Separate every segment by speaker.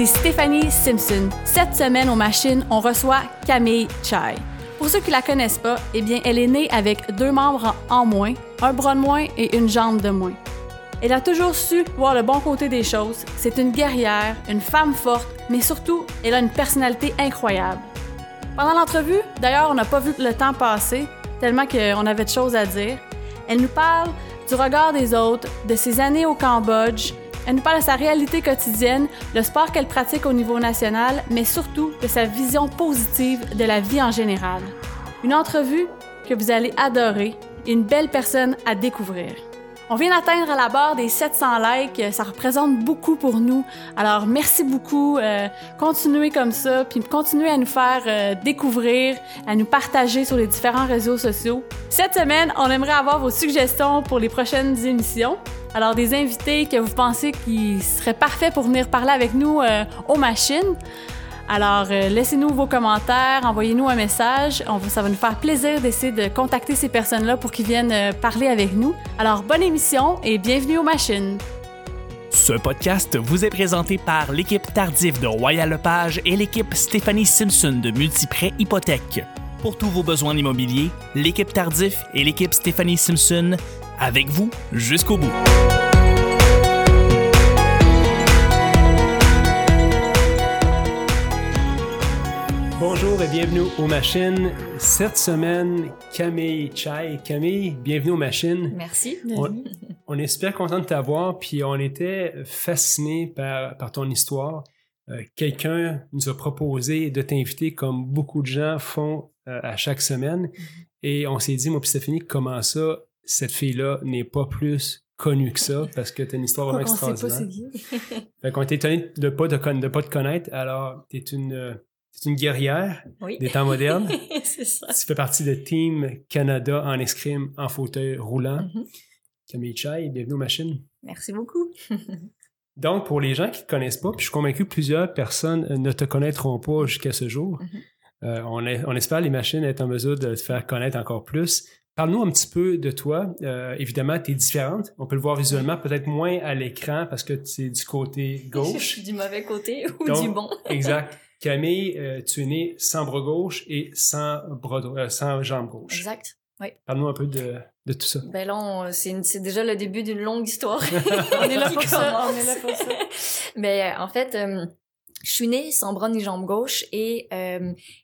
Speaker 1: c'est Stéphanie Simpson. Cette semaine aux machines, on reçoit Camille Chai. Pour ceux qui la connaissent pas, eh bien, elle est née avec deux membres en moins, un bras de moins et une jambe de moins. Elle a toujours su voir le bon côté des choses. C'est une guerrière, une femme forte, mais surtout, elle a une personnalité incroyable. Pendant l'entrevue, d'ailleurs, on n'a pas vu le temps passer, tellement qu'on avait de choses à dire. Elle nous parle du regard des autres, de ses années au Cambodge, elle nous parle de sa réalité quotidienne, le sport qu'elle pratique au niveau national, mais surtout de sa vision positive de la vie en général. Une entrevue que vous allez adorer et une belle personne à découvrir. On vient d'atteindre à la barre des 700 likes, ça représente beaucoup pour nous. Alors merci beaucoup, euh, continuez comme ça, puis continuez à nous faire euh, découvrir, à nous partager sur les différents réseaux sociaux. Cette semaine, on aimerait avoir vos suggestions pour les prochaines émissions. Alors des invités que vous pensez qui seraient parfaits pour venir parler avec nous euh, aux machines. Alors, euh, laissez-nous vos commentaires, envoyez-nous un message. Ça va nous faire plaisir d'essayer de contacter ces personnes-là pour qu'ils viennent euh, parler avec nous. Alors, bonne émission et bienvenue aux machines.
Speaker 2: Ce podcast vous est présenté par l'équipe Tardif de Royal Lepage et l'équipe Stéphanie Simpson de Multiprêt Hypothèque. Pour tous vos besoins immobiliers, l'équipe Tardif et l'équipe Stéphanie Simpson avec vous jusqu'au bout.
Speaker 3: Bonjour et bienvenue aux machines. Cette semaine, Camille Chai. Camille, bienvenue aux machines.
Speaker 4: Merci.
Speaker 3: On, est super content de t'avoir, puis on était fasciné par, par ton histoire. Euh, quelqu'un nous a proposé de t'inviter comme beaucoup de gens font euh, à chaque semaine. Mm-hmm. Et on s'est dit, moi puis Stéphanie, comment ça, cette fille-là n'est pas plus connue que ça? Parce que tu as une histoire vraiment extraordinaire. fait qu'on est étonné de pas, de, de pas te connaître. Alors, tu es une c'est une guerrière des temps modernes.
Speaker 4: c'est ça.
Speaker 3: Tu fais partie de Team Canada en escrime en fauteuil roulant. Mm-hmm. Camille Chai, bienvenue aux machines.
Speaker 4: Merci beaucoup.
Speaker 3: Donc, pour les gens qui ne te connaissent pas, puis je suis convaincu que plusieurs personnes ne te connaîtront pas jusqu'à ce jour, mm-hmm. euh, on, on, espère les machines être en mesure de te faire connaître encore plus. Parle-nous un petit peu de toi. Euh, évidemment, tu es différente. On peut le voir visuellement, peut-être moins à l'écran parce que tu es du côté gauche. je
Speaker 4: suis du mauvais côté ou du bon.
Speaker 3: exact. Camille, euh, tu es née sans bras gauche et sans, bras, euh, sans jambe gauche.
Speaker 4: Exact. Oui.
Speaker 3: Parle-nous un peu de, de, tout ça.
Speaker 4: Ben là, c'est déjà le début d'une longue histoire.
Speaker 1: on est là pour ça. On est là pour ça.
Speaker 4: Mais euh, en fait, je suis née sans bras ni jambe gauche et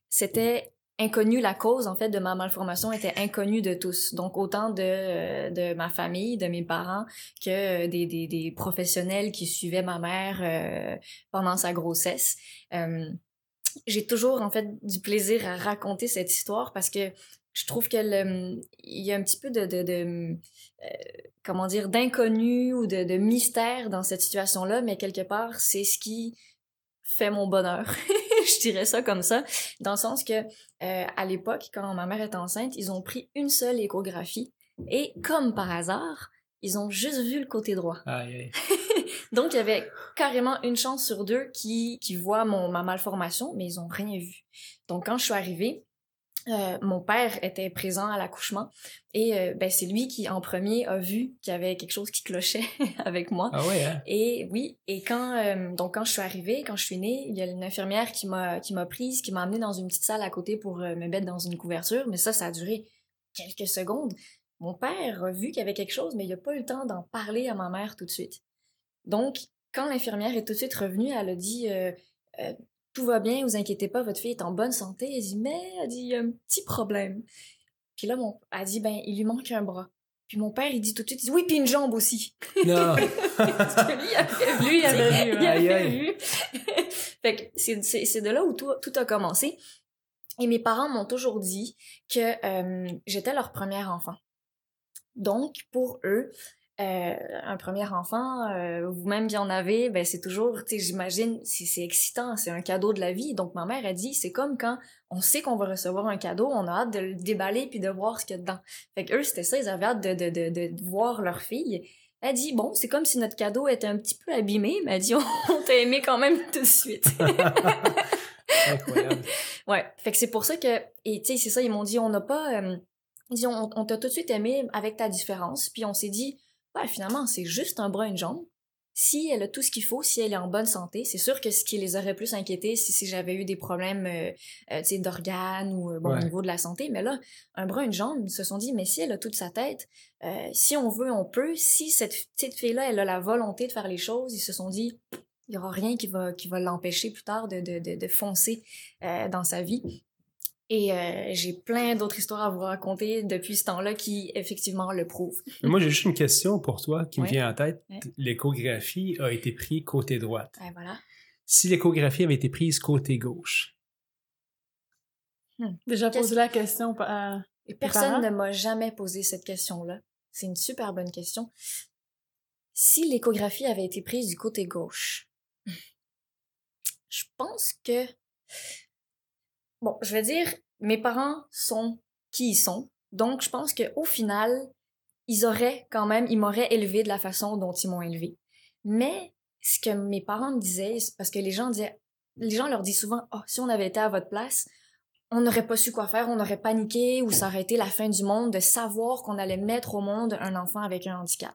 Speaker 4: c'était inconnu la cause en fait de ma malformation était inconnue de tous donc autant de, de ma famille de mes parents que des, des, des professionnels qui suivaient ma mère pendant sa grossesse j'ai toujours en fait du plaisir à raconter cette histoire parce que je trouve qu'il y a un petit peu de, de, de euh, comment dire d'inconnu ou de, de, mystère dans cette situation là mais quelque part c'est ce qui fait mon bonheur je dirais ça comme ça dans le sens que euh, à l'époque quand ma mère était enceinte ils ont pris une seule échographie et comme par hasard ils ont juste vu le côté droit. Donc, il y avait carrément une chance sur deux qui, qui voient mon, ma malformation, mais ils ont rien vu. Donc, quand je suis arrivée, euh, mon père était présent à l'accouchement et euh, ben, c'est lui qui en premier a vu qu'il y avait quelque chose qui clochait avec moi.
Speaker 3: Ah ouais, hein?
Speaker 4: Et oui, et quand euh, donc quand je suis arrivée, quand je suis née, il y a une infirmière qui m'a qui m'a prise, qui m'a amenée dans une petite salle à côté pour me mettre dans une couverture, mais ça ça a duré quelques secondes. Mon père a vu qu'il y avait quelque chose, mais il n'a pas eu le temps d'en parler à ma mère tout de suite. Donc, quand l'infirmière est tout de suite revenue, elle a dit Tout va bien, vous inquiétez pas, votre fille est en bonne santé. Elle dit Mais, elle dit, il y a un petit problème. Puis là, mon, elle dit Ben, il lui manque un bras. Puis mon père, il dit tout de suite, il dit, oui, puis une jambe aussi.
Speaker 3: Non.
Speaker 4: lui, il avait vu.
Speaker 1: Lui, il avait vu.
Speaker 4: Il avait vu. fait que c'est de là où tout, tout a commencé. Et mes parents m'ont toujours dit que euh, j'étais leur premier enfant. Donc, pour eux, euh, un premier enfant, euh, vous-même qui en avez, ben c'est toujours, tu sais, j'imagine, c'est excitant, c'est un cadeau de la vie. Donc ma mère a dit, c'est comme quand on sait qu'on va recevoir un cadeau, on a hâte de le déballer puis de voir ce qu'il y a dedans. Fait que eux, c'était ça, ils avaient hâte de, de, de, de voir leur fille. Elle dit, bon, c'est comme si notre cadeau était un petit peu abîmé, mais elle dit, on, t'a aimé quand même tout de suite.
Speaker 3: Incroyable.
Speaker 4: Ouais, fait que c'est pour ça que, et tu sais, c'est ça, ils m'ont dit, on n'a pas... Euh, ils on, on t'a tout de suite aimé avec ta différence, puis on s'est dit, finalement, c'est juste un bras et une jambe. si elle a tout ce qu'il faut, si elle est en bonne santé, c'est sûr que ce qui les aurait plus inquiétés, si, si j'avais eu des problèmes euh, euh, d'organes ou bon, au niveau de la santé, mais là, un bras, une jambe, ils se sont dit, mais si elle a toute sa tête, si on veut, on peut. Si cette petite fille-là, elle a la volonté de faire les choses, ils se sont dit, il n'y aura rien qui va, qui va l'empêcher plus tard de, de, de, de foncer dans sa vie. Et euh, j'ai plein d'autres histoires à vous raconter depuis ce temps-là qui, effectivement, le prouvent.
Speaker 3: Moi, j'ai juste une question pour toi qui me vient en tête. L'échographie a été prise côté droite.
Speaker 4: voilà.
Speaker 3: Si l'échographie avait été prise côté gauche?
Speaker 5: Hmm. Déjà posé la question à
Speaker 4: Personne ne m'a jamais posé cette question-là. C'est une super bonne question. Si l'échographie avait été prise du côté gauche, je pense que Bon, je vais dire, mes parents sont qui ils sont. Donc, je pense qu'au final, ils auraient quand même, ils m'auraient élevé de la façon dont ils m'ont élevé. Mais ce que mes parents me disaient, parce que les gens disaient, les gens leur disent souvent, oh, si on avait été à votre place, on n'aurait pas su quoi faire, on aurait paniqué ou ça aurait été la fin du monde de savoir qu'on allait mettre au monde un enfant avec un handicap.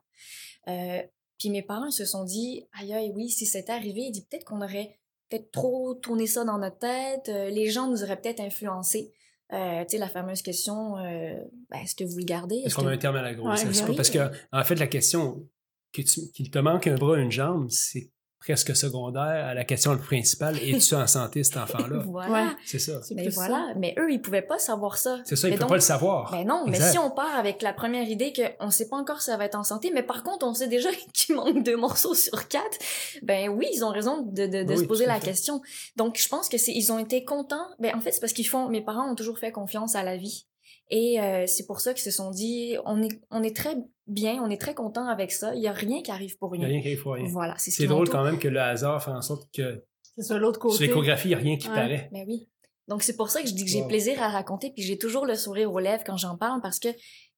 Speaker 4: Euh, puis mes parents se sont dit, aïe aïe, oui, si c'était arrivé, ils dit peut-être qu'on aurait peut-être trop tourner ça dans notre tête. Euh, les gens nous auraient peut-être influencés. Euh, tu sais, la fameuse question, euh, ben, est-ce que vous le gardez?
Speaker 3: Est-ce qu'on a un terme à la grossesse? parce que, en fait, la question qu'il te manque un bras, une jambe, c'est presque secondaire à la question principale es-tu en santé cet enfant-là?
Speaker 4: voilà.
Speaker 3: C'est ça.
Speaker 4: Mais voilà. mais eux ils pouvaient pas savoir ça.
Speaker 3: C'est ça ils pouvaient pas le savoir.
Speaker 4: Mais non mais si on part avec la première idée que on sait pas encore si ça va être en santé mais par contre on sait déjà qu'il manque deux morceaux sur quatre ben oui ils ont raison de, de, de se poser la question. Donc je pense que c'est ils ont été contents. Ben en fait c'est parce qu'ils font mes parents ont toujours fait confiance à la vie. Et euh, c'est pour ça qu'ils se sont dit, on est, on est très bien, on est très content avec ça. Il n'y a rien qui arrive pour rien.
Speaker 3: Il n'y a rien qui arrive pour rien.
Speaker 4: Voilà, c'est
Speaker 3: C'est drôle quand même que le hasard fait en sorte que.
Speaker 5: C'est sur l'autre côté.
Speaker 3: Sur l'échographie, il n'y a rien qui paraît.
Speaker 4: Mais ben oui. Donc c'est pour ça que je dis que j'ai plaisir à raconter, puis j'ai toujours le sourire aux lèvres quand j'en parle, parce que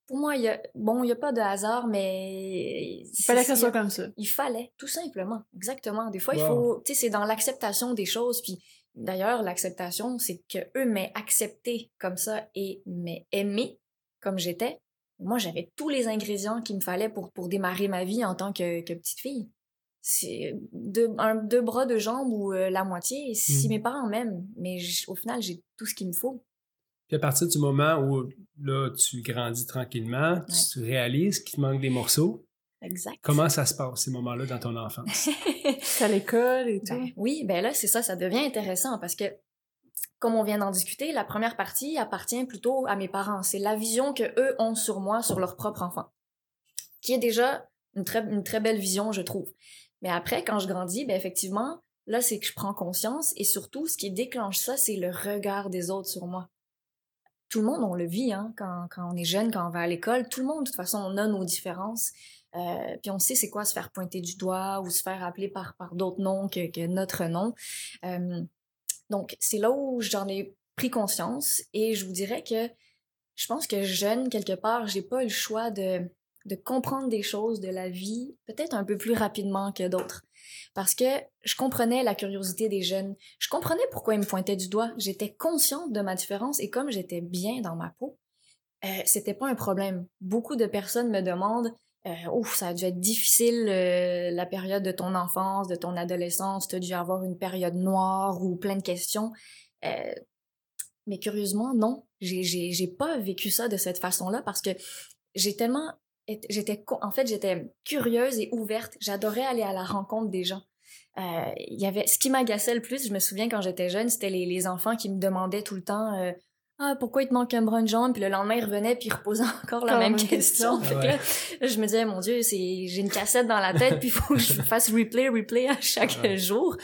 Speaker 4: pour moi, il y a, bon, il n'y a pas de hasard, mais.
Speaker 5: Il fallait que ça soit comme ça.
Speaker 4: Il fallait, tout simplement. Exactement. Des fois, il faut. Tu sais, c'est dans l'acceptation des choses, puis D'ailleurs, l'acceptation, c'est que eux m'aient accepté comme ça et m'aient aimé comme j'étais. Moi, j'avais tous les ingrédients qu'il me fallait pour, pour démarrer ma vie en tant que, que petite fille. C'est deux, un, deux bras, deux jambes ou euh, la moitié, si mmh. mes parents m'aiment. Mais au final, j'ai tout ce qu'il me faut.
Speaker 3: Puis à partir du moment où là, tu grandis tranquillement, tu réalises qu'il te manque des morceaux.
Speaker 4: Exact.
Speaker 3: Comment ça se passe, ces moments-là, dans ton enfance?
Speaker 5: à l'école et tout?
Speaker 4: Ben oui, ben là, c'est ça, ça devient intéressant parce que, comme on vient d'en discuter, la première partie appartient plutôt à mes parents. C'est la vision que eux ont sur moi, sur leur propre enfant. Qui est déjà une très, belle vision, je trouve. Mais après, quand je grandis, ben effectivement, là, c'est que je prends conscience et surtout, ce qui déclenche ça, c'est le regard des autres sur moi. Tout le monde, on le vit, hein, quand, on est jeune, quand on va à l'école. Tout le monde, de toute façon, on a nos différences. Euh, puis on sait c'est quoi se faire pointer du doigt ou se faire appeler par, d'autres noms que, que notre nom. Euh, donc, c'est là où j'en ai pris conscience et je vous dirais que je pense que jeune, quelque part, j'ai pas le choix de, de comprendre des choses de la vie peut-être un peu plus rapidement que d'autres. Parce que je comprenais la curiosité des jeunes. Je comprenais pourquoi ils me pointaient du doigt. J'étais consciente de ma différence et comme j'étais bien dans ma peau, euh, c'était pas un problème. Beaucoup de personnes me demandent euh, ouf, ça a dû être difficile euh, la période de ton enfance, de ton adolescence, tu as dû avoir une période noire ou plein de questions. Euh, mais curieusement, non, j'ai pas vécu ça de cette façon-là parce que j'ai tellement j'étais en fait j'étais curieuse et ouverte j'adorais aller à la rencontre des gens il y avait ce qui m'agaçait le plus je me souviens quand j'étais jeune c'était les, les, enfants qui me demandaient tout le temps ah, pourquoi il te manque un bras de jambe? Puis le lendemain, il revenait, puis il reposait encore la même question. je me disais, mon Dieu, c'est, j'ai une cassette dans la tête, puis il faut que je fasse replay, replay à chaque jour.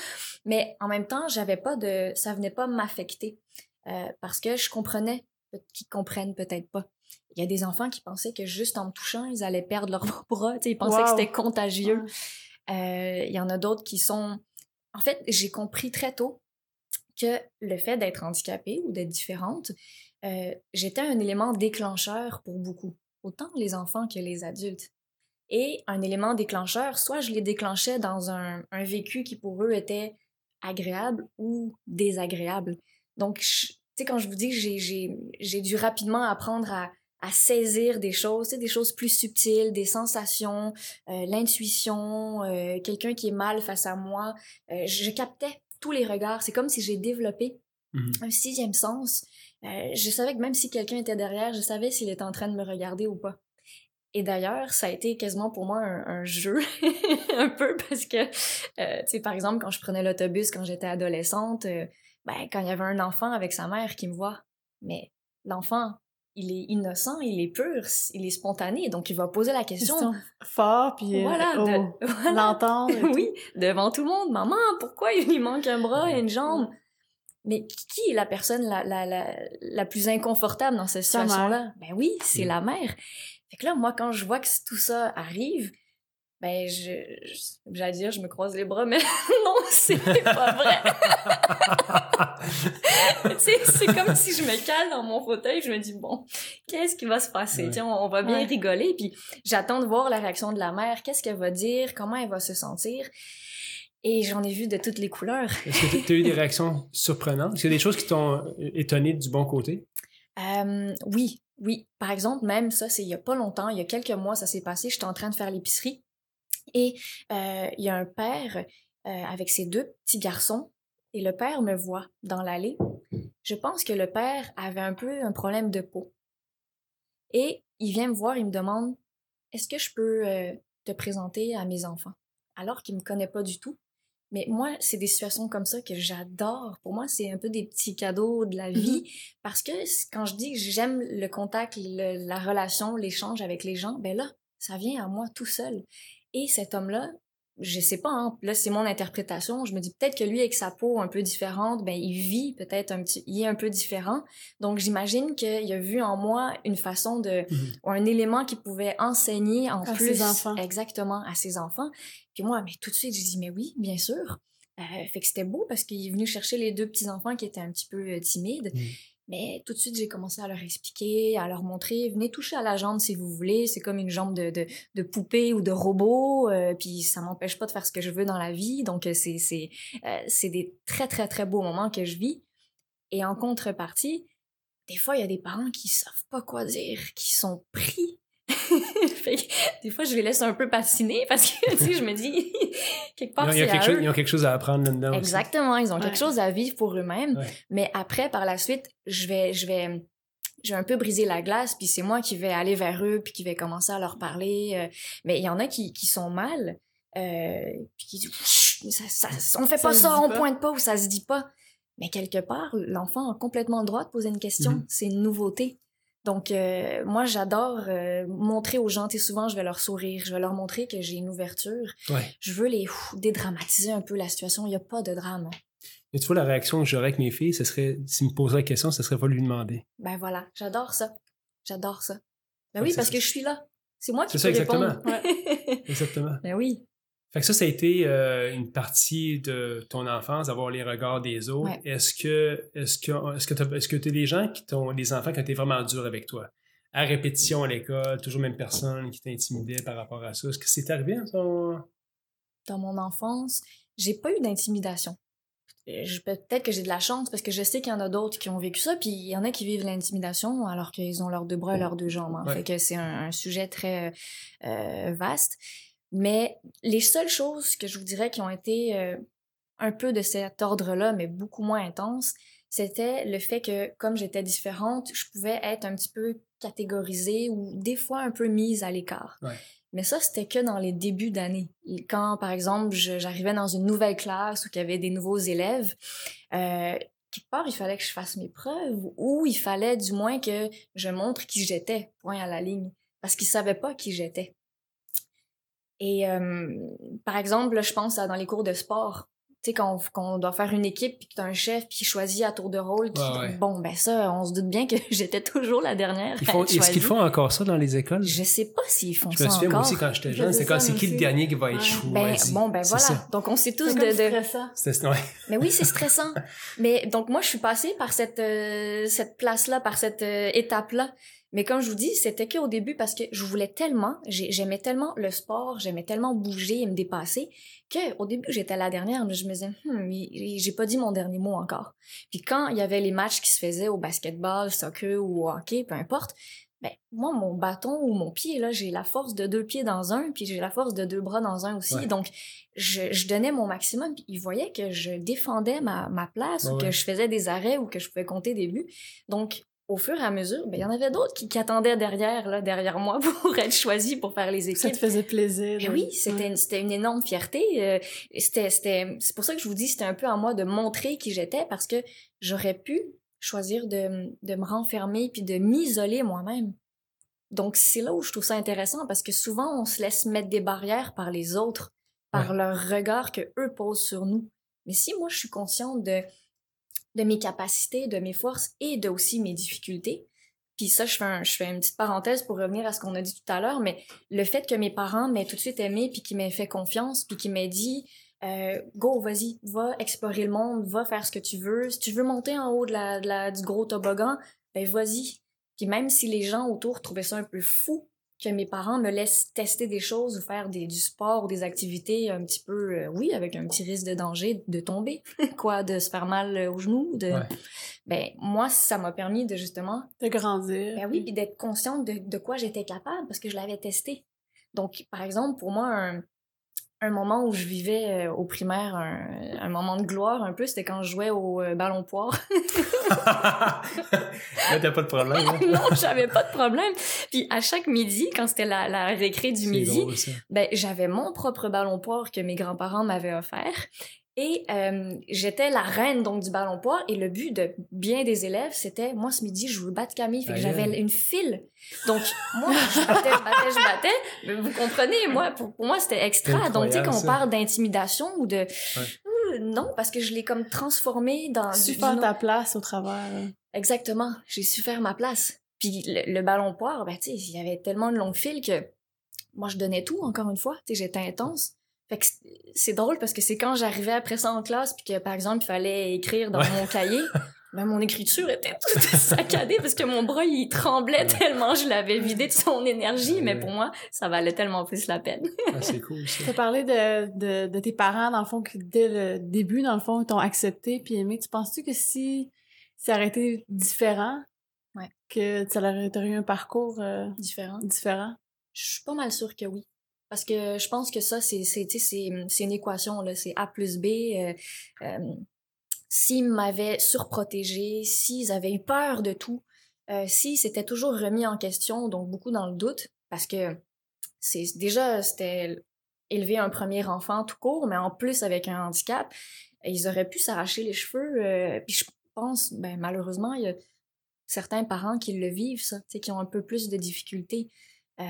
Speaker 4: Mais en même temps, j'avais pas de, ça venait pas m'affecter. Euh, parce que je comprenais qu'ils comprennent peut-être pas. Il y a des enfants qui pensaient que juste en me touchant, ils allaient perdre leur bras. ils pensaient que c'était contagieux. Euh, il y en a d'autres qui sont... En fait, j'ai compris très tôt que le fait d'être handicapée ou d'être différente, euh, j'étais un élément déclencheur pour beaucoup, autant les enfants que les adultes. Et un élément déclencheur, soit je les déclenchais dans un, vécu qui pour eux était agréable ou désagréable. Donc, tu sais, quand je vous dis que j'ai dû rapidement apprendre à, saisir des choses, des choses plus subtiles, des sensations, euh, l'intuition, euh, quelqu'un qui est mal face à moi. Je captais tous les regards. C'est comme si j'ai développé
Speaker 3: Mhm.
Speaker 4: un sixième sens. je savais que même si quelqu'un était derrière, je savais s'il était en train de me regarder ou pas. Et d'ailleurs, ça a été quasiment pour moi un, un jeu, un peu, parce que, tu sais, par exemple, quand je prenais l'autobus quand j'étais adolescente, ben, quand il y avait un enfant avec sa mère qui me voit, mais l'enfant, il est innocent, il est pur, il est spontané, donc il va poser la question.
Speaker 1: Fort, puis
Speaker 4: voilà,
Speaker 1: euh, oh,
Speaker 4: voilà.
Speaker 1: l'entendre.
Speaker 4: oui, devant tout le monde. Maman, pourquoi il lui manque un bras et une jambe? Mais qui est la personne la, la, la, la plus inconfortable dans cette situation-là? Ben oui, c'est
Speaker 3: Mm.
Speaker 4: la mère. Fait que là, moi, quand je vois que tout ça arrive, ben, je, je- j'allais dire, je me croise les bras, mais non, c'est pas vrai. Tu sais, c'est comme si je me cale dans mon fauteuil, je me dis, bon, qu'est-ce qui va se passer?
Speaker 3: Ouais.
Speaker 4: Tiens, on, on va bien
Speaker 1: Ouais.
Speaker 4: rigoler, puis j'attends de voir la réaction de la mère, qu'est-ce qu'elle va dire, comment elle va se sentir? Et j'en ai vu de toutes les couleurs.
Speaker 3: Est-ce que tu as eu des réactions surprenantes? Est-ce qu'il y a des choses qui t'ont étonné du bon côté?
Speaker 4: Euh, oui, oui. Par exemple, même ça, c'est il y a pas longtemps, il y a quelques mois, ça s'est passé. J'étais en train de faire l'épicerie et il y a un père avec ses deux petits garçons et le père me voit dans l'allée. Je pense que le père avait un peu un problème de peau et il vient me voir, il me demande est-ce que je peux euh, te présenter à mes enfants alors qu'il me connaît pas du tout. Mais moi, c'est des situations comme ça que j'adore. Pour moi, c'est un peu des petits cadeaux de la vie. Parce que quand je dis que j'aime le contact, le- la relation, l'échange avec les gens, ben là, ça vient à moi tout seul. Et cet homme-là, je sais pas, hein, là c'est mon interprétation, je me dis peut-être que lui avec sa peau un peu différente, ben il vit peut-être un petit, il est un peu différent. Donc j'imagine qu'il a vu en moi une façon de,
Speaker 3: Mhm.
Speaker 4: ou un élément qui pouvait enseigner en
Speaker 1: À
Speaker 4: plus
Speaker 1: ses enfants.
Speaker 4: exactement à ses enfants. Puis moi, mais tout de suite, j'ai dit mais oui, bien sûr. Euh, fait que c'était beau parce qu'il est venu chercher les deux petits enfants qui étaient un petit peu euh, timides.
Speaker 3: Mhm.
Speaker 4: Mais tout de suite, j'ai commencé à leur expliquer, à leur montrer, venez toucher à la jambe si vous voulez. C'est comme une jambe de, de, poupée ou de robot. euh, puis ça m'empêche pas de faire ce que je veux dans la vie. Donc euh, c'est c'est euh, c'est des très très très beaux moments que je vis. Et en contrepartie, des fois il y a des parents qui savent pas quoi dire, qui sont pris. des fois je les laisse un peu patiner parce que tu sais je me dis quelque part
Speaker 3: Il y a
Speaker 4: c'est
Speaker 3: quelque chose, ils ont quelque chose à apprendre là-dedans. aussi.
Speaker 4: Exactement, ils ont
Speaker 1: Ouais.
Speaker 4: quelque chose à vivre pour eux-mêmes.
Speaker 3: Ouais.
Speaker 4: Mais après, par la suite, je vais, je vais, je vais un peu briser la glace, puis c'est moi qui vais aller vers eux, puis qui vais commencer à leur parler. euh, mais il y en a qui, qui sont mal, euh, puis qui disent, ça, ça, on fait pas ça, on
Speaker 1: pas.
Speaker 4: pointe pas ou ça se dit pas. Mais quelque part, l'enfant a complètement le droit de poser une question.
Speaker 3: Mhm.
Speaker 4: C'est une nouveauté. Donc, euh, moi, j'adore euh, montrer aux gens, tu souvent, je vais leur sourire, je vais leur montrer que j'ai une ouverture.
Speaker 3: Ouais.
Speaker 4: Je veux les ouf, dédramatiser un peu la situation. Il n'y a pas de drame.
Speaker 3: Et tu vois, la réaction que j'aurais avec mes filles, ce serait, s'ils me poseraient la question, ce serait pas lui demander.
Speaker 4: Ben voilà, j'adore ça. J'adore ça. Ben oui, parce
Speaker 3: ça.
Speaker 4: que je suis là. C'est moi qui peux
Speaker 3: ça,
Speaker 4: répondre.
Speaker 3: Exactement.
Speaker 4: ben oui.
Speaker 3: Fait que ça, ça a été euh, une partie de ton enfance, d'avoir les regards des autres.
Speaker 4: Ouais.
Speaker 3: Est-ce que est-ce que est-ce que est-ce que tu as des gens qui t'ont des enfants qui ont été vraiment durs avec toi? À répétition à l'école, toujours même personne qui t'intimidait par rapport à ça. Est-ce que c'est arrivé dans ton...
Speaker 4: Dans mon enfance, j'ai pas eu d'intimidation. Euh, Peut-être que j'ai de la chance parce que je sais qu'il y en a d'autres qui ont vécu ça, puis il y en a qui vivent l'intimidation alors qu'ils ont leurs deux bras et leurs deux jambes. hein.
Speaker 3: Ouais.
Speaker 4: Fait que c'est un, un sujet très euh, vaste. Mais les seules choses que je vous dirais qui ont été euh, un peu de cet ordre-là, mais beaucoup moins intenses, c'était le fait que, comme j'étais différente, je pouvais être un petit peu catégorisée ou des fois un peu mise à l'écart.
Speaker 3: Ouais.
Speaker 4: Mais ça, c'était que dans les débuts d'année. Quand, par exemple, j'arrivais dans une nouvelle classe où il y avait des nouveaux élèves, euh, quelque part, il fallait que je fasse mes preuves ou il fallait du moins que je montre qui j'étais, point à la ligne, parce qu'ils savaient pas qui j'étais. Et euh, par exemple, là, je pense à dans les cours de sport. Tu sais, quand, on- quand on doit faire une équipe, puis que t'as un chef, puis qui choisit à tour de rôle. Qui,
Speaker 3: Ouais, ouais.
Speaker 4: Bon, ben ça, on se doute bien que j'étais toujours la dernière.
Speaker 3: Est-ce qu'ils font encore ça dans les écoles?
Speaker 4: Je sais pas s'ils font
Speaker 3: Je
Speaker 4: ça
Speaker 3: me souviens, moi aussi, quand j'étais
Speaker 1: Je
Speaker 3: jeune, c'est quand c'est qui le dernier qui va choisi.
Speaker 4: Ben, bon, ben voilà.
Speaker 3: ça.
Speaker 4: Donc, on sait tous de, de,
Speaker 1: stressant.
Speaker 3: C'était- ouais.
Speaker 4: Mais oui, c'est stressant. Mais donc moi, je suis passée par cette euh, cette place-là, par cette euh, étape-là. Mais comme je vous dis, c'était qu'au début parce que je voulais tellement, j'ai- j'aimais tellement le sport, j'aimais tellement bouger et me dépasser que au début j'étais la dernière, mais je me disais, hmm, j'ai pas dit mon dernier mot encore. Puis quand il y avait les matchs qui se faisaient au basketball, soccer ou au hockey, peu importe, ben, moi, mon bâton ou mon pied, là, j'ai la force de deux pieds dans un, puis j'ai la force de deux bras dans un aussi.
Speaker 3: Ouais.
Speaker 4: Donc, je, je donnais mon maximum, puis ils voyaient que je défendais ma, ma place
Speaker 3: Ouais,
Speaker 4: ou que
Speaker 3: ouais.
Speaker 4: je faisais des arrêts ou que je pouvais compter des buts. Donc, au fur et à mesure, ben, il y en avait d'autres qui, qui attendaient derrière, là, derrière moi pour être choisis pour faire les équipes.
Speaker 1: Ça te faisait plaisir.
Speaker 4: Ben oui, c'était
Speaker 1: Ouais.
Speaker 4: c'était une énorme fierté. euh, et c'était c'était c'est pour ça que je vous dis c'était un peu à moi de montrer qui j'étais parce que j'aurais pu choisir de, de me renfermer puis de m'isoler moi-même. Donc c'est là où je trouve ça intéressant parce que souvent on se laisse mettre des barrières par les autres, par leur regard que eux posent sur nous. Mais si moi je suis consciente de de mes capacités, de mes forces et de aussi mes difficultés. Puis ça, je fais, un- je fais une petite parenthèse pour revenir à ce qu'on a dit tout à l'heure, mais le fait que mes parents m'aient tout de suite aimé, puis qu'ils m'aient fait confiance, puis qu'ils m'aient dit euh, Go, vas-y, va explorer le monde, va faire ce que tu veux. Si tu veux monter en haut de la, de la- du gros toboggan, ben vas-y. Puis même si les gens autour trouvaient ça un peu fou que mes parents me laissent tester des choses ou faire des, du sport ou des activités un petit peu, euh, oui, avec un petit risque de danger de tomber, quoi, de se faire mal euh, au genou, de...
Speaker 3: Ouais.
Speaker 4: Ben, moi, ça m'a permis de justement
Speaker 1: De grandir.
Speaker 4: ben oui, puis d'être consciente de, de quoi j'étais capable parce que je l'avais testé. Donc, par exemple, pour moi, un, un moment où je vivais euh, au primaire, un, un moment de gloire un peu, c'était quand je jouais au euh, ballon poire.
Speaker 3: Là, t'as pas de problème. hein?
Speaker 4: non, j'avais pas de problème. Puis à chaque midi, quand c'était la, la récré du midi,
Speaker 3: drôle,
Speaker 4: ben, j'avais mon propre ballon poire que mes grands-parents m'avaient offert. Et euh, j'étais la reine donc du ballon poire. Et le but de bien des élèves, c'était moi ce midi, je veux battre Camille. Fait que
Speaker 3: Aïe,
Speaker 4: j'avais une file. Donc moi, je battais, je battais, je battais. Mais vous comprenez, moi, pour, pour moi, c'était extra. Donc tu sais, quand on parle d'intimidation ou de Euh, non, parce que je l'ai comme transformé dans
Speaker 1: Tu
Speaker 4: du-
Speaker 1: faire ta place au travers. euh.
Speaker 4: Exactement. J'ai su faire ma place. Puis le, le ballon poire, ben, tu sais, il y avait tellement de longues files que moi, je donnais tout, encore une fois. Tu sais, j'étais intense. Fait que c'est- drôle parce que c'est quand j'arrivais après ça en classe, puis que, par exemple, il fallait écrire dans
Speaker 3: Ouais.
Speaker 4: mon cahier, ben, mon écriture était toute saccadée parce que mon bras, il tremblait tellement je l'avais vidé de son énergie. Mais pour moi, ça valait tellement plus la peine.
Speaker 3: Ah, c'est cool, ça.
Speaker 1: Tu as parlé de, de, de tes parents, dans le fond, qui dès le début, dans le fond, ils t'ont accepté puis aimé. Tu penses-tu que si ça aurait été différent,
Speaker 4: Ouais.
Speaker 1: que aurais t'aurais eu un parcours euh,
Speaker 4: Différent.
Speaker 1: différent?
Speaker 4: Je suis pas mal sûre que oui. Parce que je pense que ça, c'est, c'est une équation. C'est A plus B. Euh, euh, s'ils m'avaient surprotégé, s'ils avaient eu peur de tout, euh, s'ils s'étaient toujours remis en question, donc beaucoup dans le doute, parce que c'est déjà, c'était élever un premier enfant tout court, mais en plus avec un handicap, ils auraient pu s'arracher les cheveux. euh, puis je pense, ben, malheureusement, il y a certains parents qui le vivent, ça, qui ont un peu plus de difficultés euh,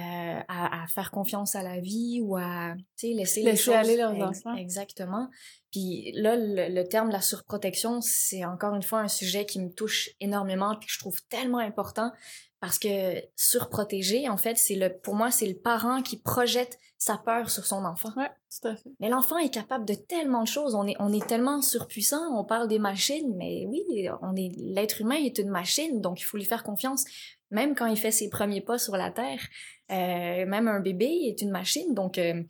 Speaker 4: à, à faire confiance à la vie ou à tu sais, laisser, les
Speaker 1: Laisser
Speaker 4: choses-
Speaker 1: aller leurs enfants.
Speaker 4: Exactement. Puis là, le, le terme de la surprotection, c'est encore une fois un sujet qui me touche énormément puis que je trouve tellement important parce que surprotéger, en fait, c'est le, pour moi, c'est le parent qui projette sa peur sur son enfant.
Speaker 1: Ouais, tout à fait.
Speaker 4: Mais l'enfant est capable de tellement de choses. On est, on est tellement surpuissant. On parle des machines, mais oui, on est, l'être humain est une machine, donc il faut lui faire confiance. Même quand il fait ses premiers pas sur la terre, euh, même un bébé est une machine. Donc, euh,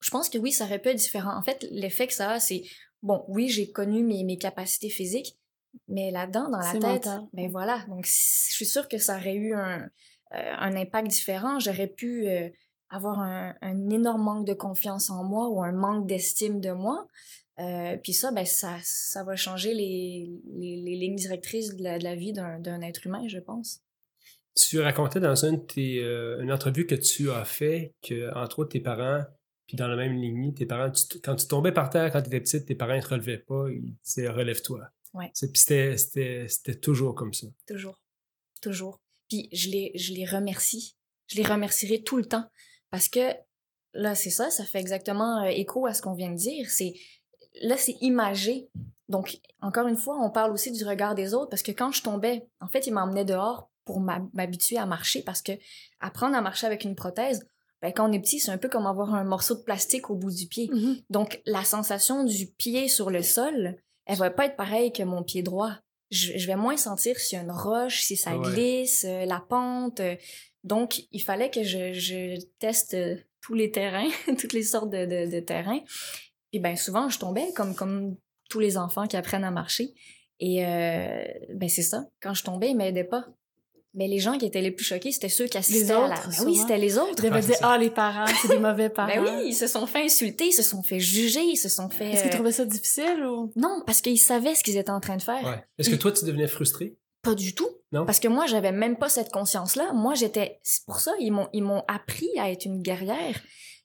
Speaker 4: je pense que oui, ça aurait pu être différent. En fait, l'effet que ça a, c'est bon, oui, j'ai connu mes, mes capacités physiques, mais là-dedans, dans la tête,
Speaker 1: mental.
Speaker 4: ben voilà. Donc, je suis sûre que ça aurait eu un, euh, un impact différent. J'aurais pu avoir un, un énorme manque de confiance en moi ou un manque d'estime de moi. Euh, puis ça, ben ça, ça va changer les, les, les lignes directrices de la, de la vie d'un être humain, je pense.
Speaker 3: Tu racontais dans une, tes, euh, une entrevue que tu as fait que, entre autres, tes parents, puis dans la même lignée, tes parents, tu- quand tu tombais par terre quand tu étais petite, tes parents ne te relevaient pas, ils disaient relève-toi.
Speaker 4: Ouais.
Speaker 3: C'était toujours comme ça.
Speaker 4: Toujours. Toujours. Puis je les, je les remercie. Je les remercierai tout le temps. Parce que là, c'est ça, ça fait exactement euh, écho à ce qu'on vient de dire. C'est là, c'est imagé. Donc, encore une fois, on parle aussi du regard des autres parce que quand je tombais, en fait, ils m'emmenaient dehors pour m'hab- m'habituer à marcher parce que apprendre à marcher avec une prothèse, ben, quand on est petit, c'est un peu comme avoir un morceau de plastique au bout du pied.
Speaker 1: Mhm.
Speaker 4: Donc, la sensation du pied sur le sol, elle va pas être pareille que mon pied droit. Je, je vais moins sentir s'il y a une roche, si ça
Speaker 3: ouais.
Speaker 4: glisse, euh, la pente. euh. Donc, il fallait que je, je teste euh, tous les terrains, toutes les sortes de, de, de terrains. Et ben souvent, je tombais comme, comme tous les enfants qui apprennent à marcher. Et ben c'est ça. Quand je tombais, ils m'aidaient pas. Mais les gens qui étaient les plus choqués, c'était ceux qui assistaient à la... Ben oui, c'était les autres.
Speaker 1: Tu devais
Speaker 3: Ah,
Speaker 1: dire, ah, les parents, c'est des mauvais parents.
Speaker 4: Ben oui, ils se sont fait insulter, ils se sont fait juger, ils se sont fait...
Speaker 1: Est-ce qu'ils
Speaker 4: euh,
Speaker 1: trouvaient ça difficile ou?
Speaker 4: Non, parce qu'ils savaient ce qu'ils étaient en train de faire.
Speaker 3: Ouais. Est-ce que toi, tu devenais frustré?
Speaker 4: Pas du tout.
Speaker 3: Non?
Speaker 4: Parce que moi, j'avais même pas cette conscience-là. Moi, j'étais... C'est pour ça, ils m'ont, ils m'ont appris à être une guerrière.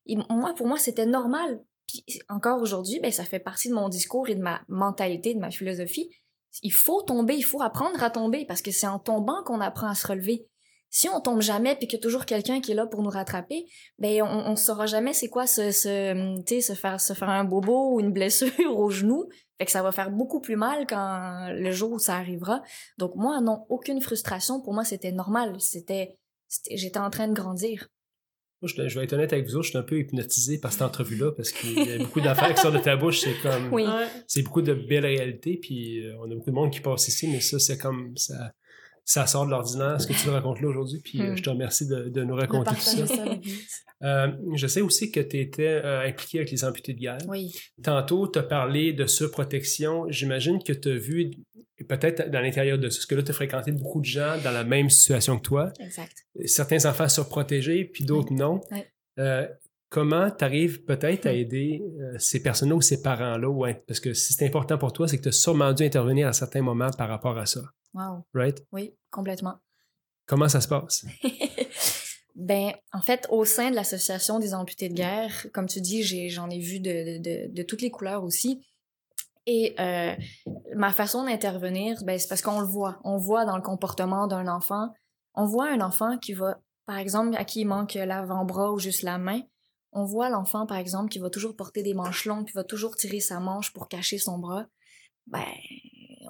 Speaker 4: Ils- moi, pour moi, c'était normal. Puis encore aujourd'hui, ben, ça fait partie de mon discours et de ma mentalité, de ma philosophie. Il faut tomber, il faut apprendre à tomber parce que c'est en tombant qu'on apprend à se relever. Si on tombe jamais puis qu'il y a toujours quelqu'un qui est là pour nous rattraper, ben on, on saura jamais c'est quoi se, se, se faire se faire un bobo ou une blessure au genou. Fait que ça va faire beaucoup plus mal quand le jour où ça arrivera. Donc moi non, aucune frustration. Pour moi c'était normal. C'était- j'étais en train de grandir.
Speaker 3: Moi, je, je vais être honnête avec vous autres, je suis un peu hypnotisé par cette entrevue-là parce qu'il y a beaucoup d'affaires qui sortent de ta bouche. C'est comme.
Speaker 4: Oui.
Speaker 3: C'est beaucoup de belles réalités, puis euh, on a beaucoup de monde qui passe ici, mais ça, c'est comme. Ça, ça sort de l'ordinaire, ce que tu nous racontes là aujourd'hui, puis euh,
Speaker 4: Hmm.
Speaker 3: je te remercie de, de nous
Speaker 1: De
Speaker 3: raconter tout ça. Euh, je sais aussi que tu étais impliqué avec les amputés de guerre.
Speaker 4: Oui.
Speaker 3: Tantôt, tu as parlé de surprotection. J'imagine que tu as vu, peut-être dans l'intérieur de ça, parce que là, tu as fréquenté beaucoup de gens dans la même situation que toi.
Speaker 4: Exact.
Speaker 3: Certains enfants surprotégés, puis d'autres non.
Speaker 4: Ouais.
Speaker 3: Euh, comment tu arrives peut-être à aider euh, ces personnes-là ou ces parents-là? Ouais, parce que si c'est important pour toi, c'est que tu as sûrement dû intervenir à certains moments par rapport à ça.
Speaker 4: Wow.
Speaker 3: Right?
Speaker 4: Oui, complètement.
Speaker 3: Comment ça se passe?
Speaker 4: Ben, en fait, au sein de l'association des amputés de guerre, comme tu dis, j'en ai vu de, de, de toutes les couleurs aussi. Et euh, ma façon d'intervenir, ben, c'est parce qu'on le voit. On voit dans le comportement d'un enfant. On voit un enfant qui va, par exemple, à qui il manque l'avant-bras ou juste la main. On voit l'enfant, par exemple, qui va toujours porter des manches longues, qui va toujours tirer sa manche pour cacher son bras. Ben,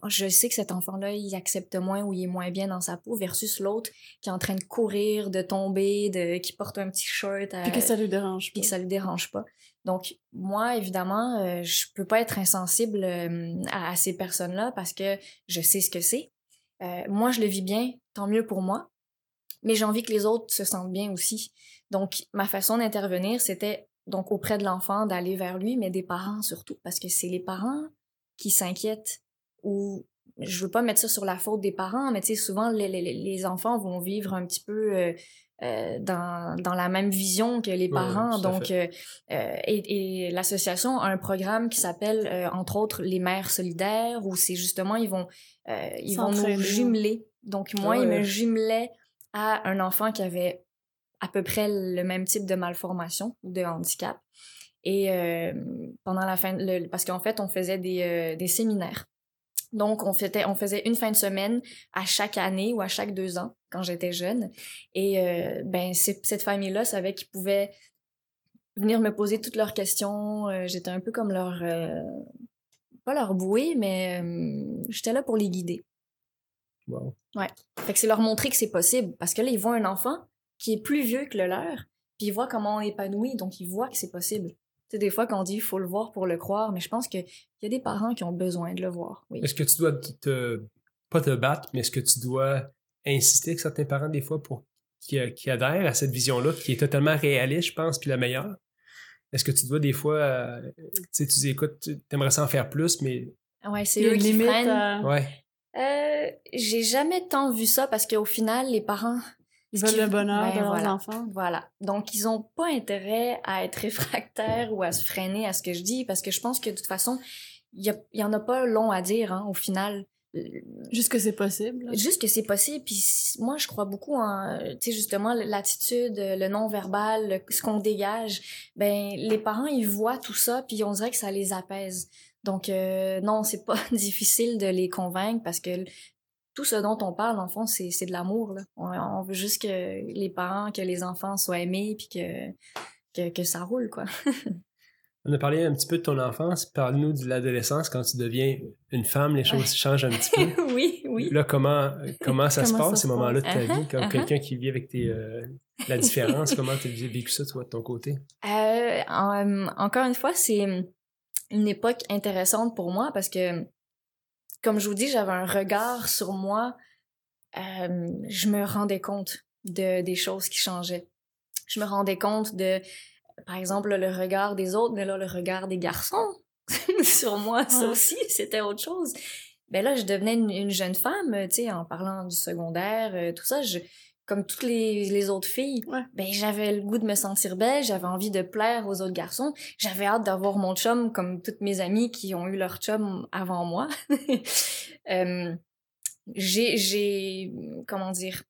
Speaker 4: je sais que cet enfant-là, il accepte moins ou il est moins bien dans sa peau versus l'autre qui est en train de courir, de tomber, de, qui porte un petit shirt. à-
Speaker 1: Puis que ça lui dérange
Speaker 4: puis
Speaker 1: pas.
Speaker 4: que ça lui dérange pas. Donc, moi, évidemment, euh, je peux pas être insensible euh, à, à ces personnes-là parce que je sais ce que c'est. Euh, moi, je le vis bien, tant mieux pour moi. Mais j'ai envie que les autres se sentent bien aussi. Donc, ma façon d'intervenir, c'était donc auprès de l'enfant, d'aller vers lui, mais des parents surtout, parce que c'est les parents qui s'inquiètent ou je veux pas mettre ça sur la faute des parents, mais tu sais, souvent, les, les, les enfants vont vivre un petit peu euh, euh, dans, dans la même vision que les parents. donc, euh, et, et l'association a un programme qui s'appelle, entre autres, les mères solidaires, où c'est justement, ils vont, ils vont nous jumeler. Donc, moi, ils me jumelaient à un enfant qui avait à peu près le même type de malformation ou de handicap. Et pendant la fin, le- parce qu'en fait, on faisait des, des séminaires. Donc, on faisait, on faisait une fin de semaine à chaque année ou à chaque deux ans quand j'étais jeune. Et euh, ben, cette famille-là savait qu'ils pouvaient venir me poser toutes leurs questions. Euh, j'étais un peu comme leur, euh, pas leur bouée, mais j'étais là pour les guider.
Speaker 3: Wow.
Speaker 4: Fait que c'est leur montrer que c'est possible. Parce que là, ils voient un enfant qui est plus vieux que le leur, puis ils voient comment on est épanoui, donc ils voient que c'est possible. Tu sais, des fois, quand on dit il faut le voir pour le croire, mais je pense qu'il y a des parents qui ont besoin de le voir. Oui.
Speaker 3: Est-ce que tu dois te, pas te battre, mais est-ce que tu dois insister avec certains parents des fois pour qu'ils qu'ils adhèrent à cette vision-là, qui est totalement réaliste, je pense, puis la meilleure? Est-ce que tu dois des fois, euh, tu sais, tu dis, écoute, tu aimerais s'en faire plus, mais
Speaker 4: Ouais, c'est
Speaker 1: Il y a
Speaker 4: eux
Speaker 1: une
Speaker 4: qui
Speaker 1: limite
Speaker 4: freinent.
Speaker 3: ouais,
Speaker 4: Euh, j'ai jamais tant vu ça parce qu'au final, les parents.
Speaker 1: Ils veulent le bonheur
Speaker 4: Ben
Speaker 1: de leurs
Speaker 4: voilà.
Speaker 1: enfants.
Speaker 4: Voilà. Donc, ils ont pas intérêt à être réfractaires ou à se freiner à ce que je dis parce que je pense que de toute façon, il y, a- il y en a pas long à dire, hein, au final. Euh,
Speaker 1: Juste que c'est possible. là.
Speaker 4: Juste que c'est possible. Puis moi, je crois beaucoup en, tu sais, justement, l'attitude, le non-verbal, ce qu'on dégage. Ben, les parents, ils voient tout ça, puis on dirait que ça les apaise. Donc, euh, non, c'est pas difficile de les convaincre parce que tout ce dont on parle, en fond, c'est de l'amour. On, on veut juste que les parents, que les enfants soient aimés, puis que, que, que ça roule, quoi.
Speaker 3: on a parlé un petit peu de ton enfance, parle-nous de l'adolescence, quand tu deviens une femme, les choses changent un petit peu.
Speaker 4: oui, oui.
Speaker 3: Là, comment, comment ça se
Speaker 1: Comment
Speaker 3: passe,
Speaker 1: se
Speaker 3: ces moments-là de ta vie, comme
Speaker 4: Uh-huh,
Speaker 3: quelqu'un qui vit avec tes, euh, la différence, comment tu as vécu ça, toi, de ton côté?
Speaker 4: Euh, en- encore une fois, c'est une époque intéressante pour moi parce que, comme je vous dis, j'avais un regard sur moi. euh, je me rendais compte de, des choses qui changeaient. Je me rendais compte de, par exemple, le regard des autres, mais là, le regard des garçons sur moi, ça aussi, c'était autre chose. ben là, je devenais une, une jeune femme, tu sais, en parlant du secondaire, euh, tout ça, je, comme toutes les, les autres filles,
Speaker 1: Ouais.
Speaker 4: ben j'avais le goût de me sentir belle, j'avais envie de plaire aux autres garçons, j'avais hâte d'avoir mon chum comme toutes mes amies qui ont eu leur chum avant moi. Euh, j'ai, comment dire,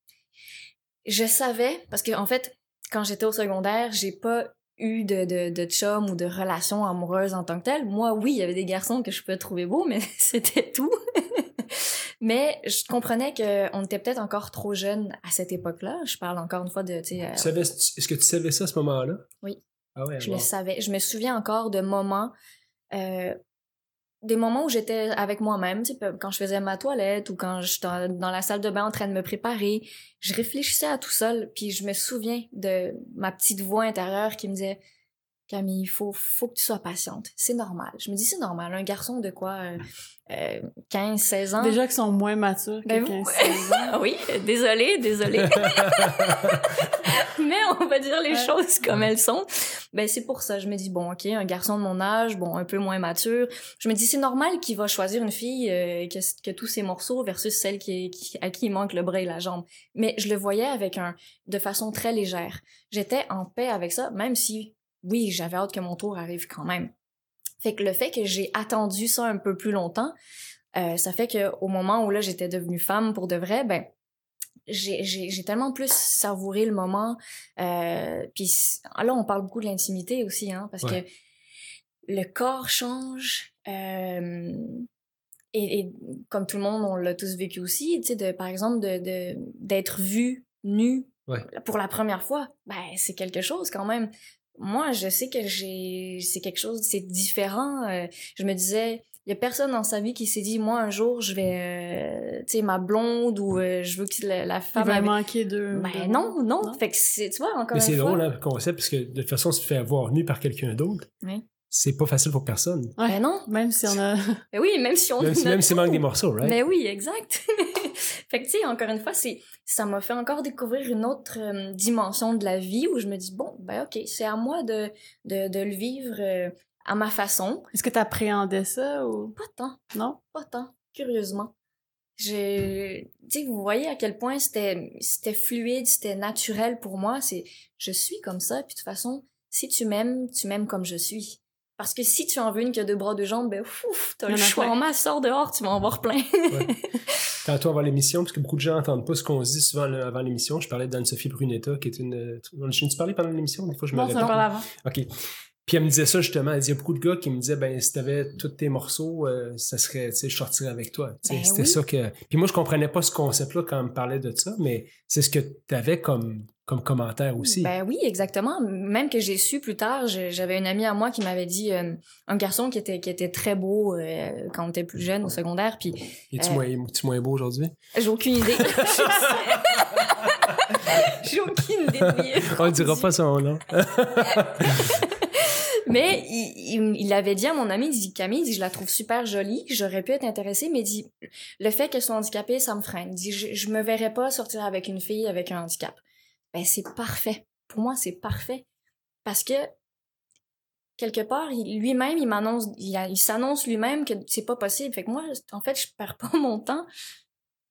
Speaker 4: je savais, parce que en fait, quand j'étais au secondaire, j'ai pas eu de, de, de chum ou de relation amoureuse en tant que telle. Moi, oui, il y avait des garçons que je pouvais trouver beaux, mais c'était tout. Mais je comprenais qu'on était peut-être encore trop jeunes à cette époque-là. Je parle encore une fois de, euh,
Speaker 3: Est-ce que tu savais ça à ce moment-là?
Speaker 4: Oui.
Speaker 3: Ah ouais,
Speaker 4: je
Speaker 3: wow.
Speaker 4: le savais. Je me souviens encore de moments, euh, des moments où j'étais avec moi-même, quand je faisais ma toilette ou quand j'étais dans la salle de bain en train de me préparer. Je réfléchissais à tout seul, puis je me souviens de ma petite voix intérieure qui me disait Camille, il faut, faut que tu sois patiente. C'est normal. Je me dis, c'est normal. Un garçon de quoi, euh, euh, 15, 16 ans?
Speaker 1: Déjà qu'ils sont moins matures que
Speaker 4: Ben,
Speaker 1: 15
Speaker 4: vous-
Speaker 1: 16 ans.
Speaker 4: Ah oui, désolé, désolé. Mais on va dire les
Speaker 1: Ouais.
Speaker 4: choses comme elles sont. Ben c'est pour ça, je me dis bon, OK, un garçon de mon âge, bon, un peu moins mature, je me dis c'est normal qu'il va choisir une fille euh, qui a tous ses morceaux versus celle qui, qui à qui il manque le bras et la jambe. Mais je le voyais avec un de façon très légère. J'étais en paix avec ça même si oui, j'avais hâte que mon tour arrive quand même. Fait que le fait que j'ai attendu ça un peu plus longtemps, euh, ça fait que au moment où là j'étais devenue femme pour de vrai, ben j'ai tellement plus savouré le moment. Euh, Puis là, on parle beaucoup de l'intimité aussi, hein, parce
Speaker 3: Ouais.
Speaker 4: que le corps change. Euh, et, et comme tout le monde, on l'a tous vécu aussi, tu sais, de, par exemple, de de- d'être vu nu
Speaker 3: Ouais.
Speaker 4: pour la première fois, ben c'est quelque chose quand même. Moi, je sais que j'ai c'est quelque chose, c'est différent. Euh, je me disais, il y a personne dans sa vie qui s'est dit, moi un jour, je vais, euh, tu sais, ma blonde ou euh, je veux que la, la
Speaker 1: Il
Speaker 4: femme.
Speaker 1: va manquer de...
Speaker 4: Ben
Speaker 1: de-
Speaker 4: non, non,
Speaker 1: Non?
Speaker 4: Fait que c'est, tu vois, encore
Speaker 3: Mais c'est drôle, hein, le concept, parce que de toute façon, si tu te fais avoir nu par quelqu'un d'autre,
Speaker 4: Oui.
Speaker 3: c'est pas facile pour personne.
Speaker 1: Ouais.
Speaker 4: Ben non.
Speaker 1: Même si on a...
Speaker 4: Ben oui, même si on
Speaker 3: Même, si-
Speaker 4: a
Speaker 3: même s'il
Speaker 4: tout.
Speaker 3: manque des morceaux, right?
Speaker 4: Ben oui, exact. fait que tu sais, encore une fois, c'est ça m'a fait encore découvrir une autre euh, dimension de la vie où je me dis bon, ben ok, c'est à moi de de, de le vivre euh, à ma façon.
Speaker 1: Est-ce que t'appréhendais ça ou...
Speaker 4: Pas tant,
Speaker 1: Non?
Speaker 4: pas tant, curieusement. Je, tu sais, vous voyez à quel point c'était c'était fluide, c'était naturel pour moi. C'est je suis comme ça, puis de toute façon, si tu m'aimes, tu m'aimes comme je suis. Parce que si tu en veux une qui a deux bras, deux jambes, ben ouf, t'as le choix
Speaker 1: plein.
Speaker 4: en masse, sors dehors, tu vas en voir plein.
Speaker 3: Tantôt avant l'émission, parce que beaucoup de gens n'entendent pas ce qu'on se dit souvent là, avant l'émission, je parlais d'Anne-Sophie Brunetta, qui est une. euh, On tu parlé pendant l'émission? Des fois, je me
Speaker 1: Non, ça
Speaker 3: répète.
Speaker 1: parle avant.
Speaker 3: OK. Puis elle me disait ça justement. Elle disait il y a beaucoup de gars qui me disaient ben si t'avais tous tes morceaux, euh, ça serait, tu sais, je sortirais avec toi.
Speaker 4: Ben
Speaker 3: C'était
Speaker 4: oui.
Speaker 3: ça que. Puis moi, je comprenais pas ce concept-là quand elle me parlait de ça, mais c'est ce que t'avais comme, comme commentaire aussi.
Speaker 4: Ben oui, exactement. Même que j'ai su plus tard, j'avais une amie à moi qui m'avait dit euh, un garçon qui était qui était très beau euh, quand on était plus jeune au secondaire, puis
Speaker 3: Es-tu
Speaker 4: euh,
Speaker 3: moins, es-tu moins beau aujourd'hui?
Speaker 4: j'ai aucune idée. j'ai aucune idée.
Speaker 3: On ne dira pas son nom.
Speaker 4: Mais il, il, il avait dit à mon ami, il dit Camille, il dit, je la trouve super jolie, j'aurais pu être intéressée, mais il dit le fait qu'elle soit handicapée, ça me freine. Il dit je, je me verrais pas sortir avec une fille avec un handicap. Ben c'est parfait. Pour moi, c'est parfait parce que quelque part, lui-même, il m'annonce, s'annonce lui-même que c'est pas possible. Fait que moi, en fait, je perds pas mon temps.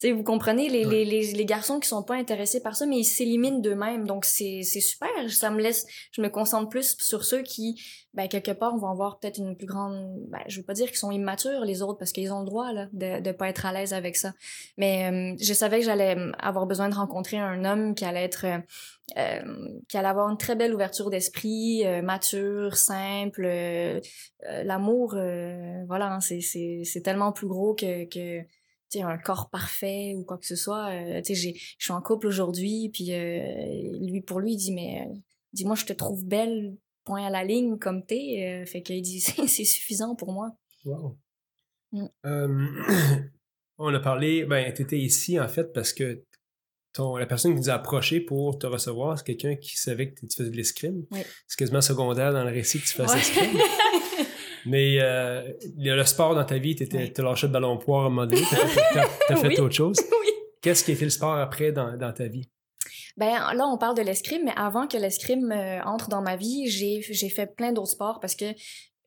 Speaker 4: Tu sais, vous comprenez, les,
Speaker 3: Ouais.
Speaker 4: les, les, les garçons qui sont pas intéressés par ça, mais ils s'éliminent d'eux-mêmes. Donc, c'est super. Ça me laisse, je me concentre plus sur ceux qui, ben, quelque part, vont avoir peut-être une plus grande, ben, je veux pas dire qu'ils sont immatures, les autres, parce qu'ils ont le droit, là, de, de pas être à l'aise avec ça. Mais euh, je savais que j'allais euh, avoir besoin de rencontrer un homme qui allait être, euh, euh, qui allait avoir une très belle ouverture d'esprit, euh, mature, simple. L'amour, voilà, hein, c'est tellement plus gros que que un corps parfait ou quoi que ce soit. Euh, tu sais, je suis en couple aujourd'hui, puis euh, lui pour lui il dit mais euh, dis moi je te trouve belle point à la ligne comme t'es. Fait qu'il dit c'est suffisant pour moi.
Speaker 3: Wow.
Speaker 4: Mm.
Speaker 3: On a parlé, ben, tu étais ici en fait parce que ton, la personne qui nous a approché pour te recevoir, c'est quelqu'un qui savait que tu faisais de l'escrime.
Speaker 4: Oui.
Speaker 3: C'est quasiment secondaire dans le récit que tu faisais
Speaker 4: Ouais.
Speaker 3: l'escrime. Mais euh, le, sport dans ta vie, tu
Speaker 4: Oui.
Speaker 3: lâché le ballon poire à un moment donné, t'as as, fait
Speaker 4: Oui.
Speaker 3: autre chose.
Speaker 4: oui.
Speaker 3: Qu'est-ce qui a été le sport après dans, dans ta vie?
Speaker 4: Ben là, on parle de l'escrime, mais avant que l'escrime euh, entre dans ma vie, j'ai fait plein d'autres sports parce que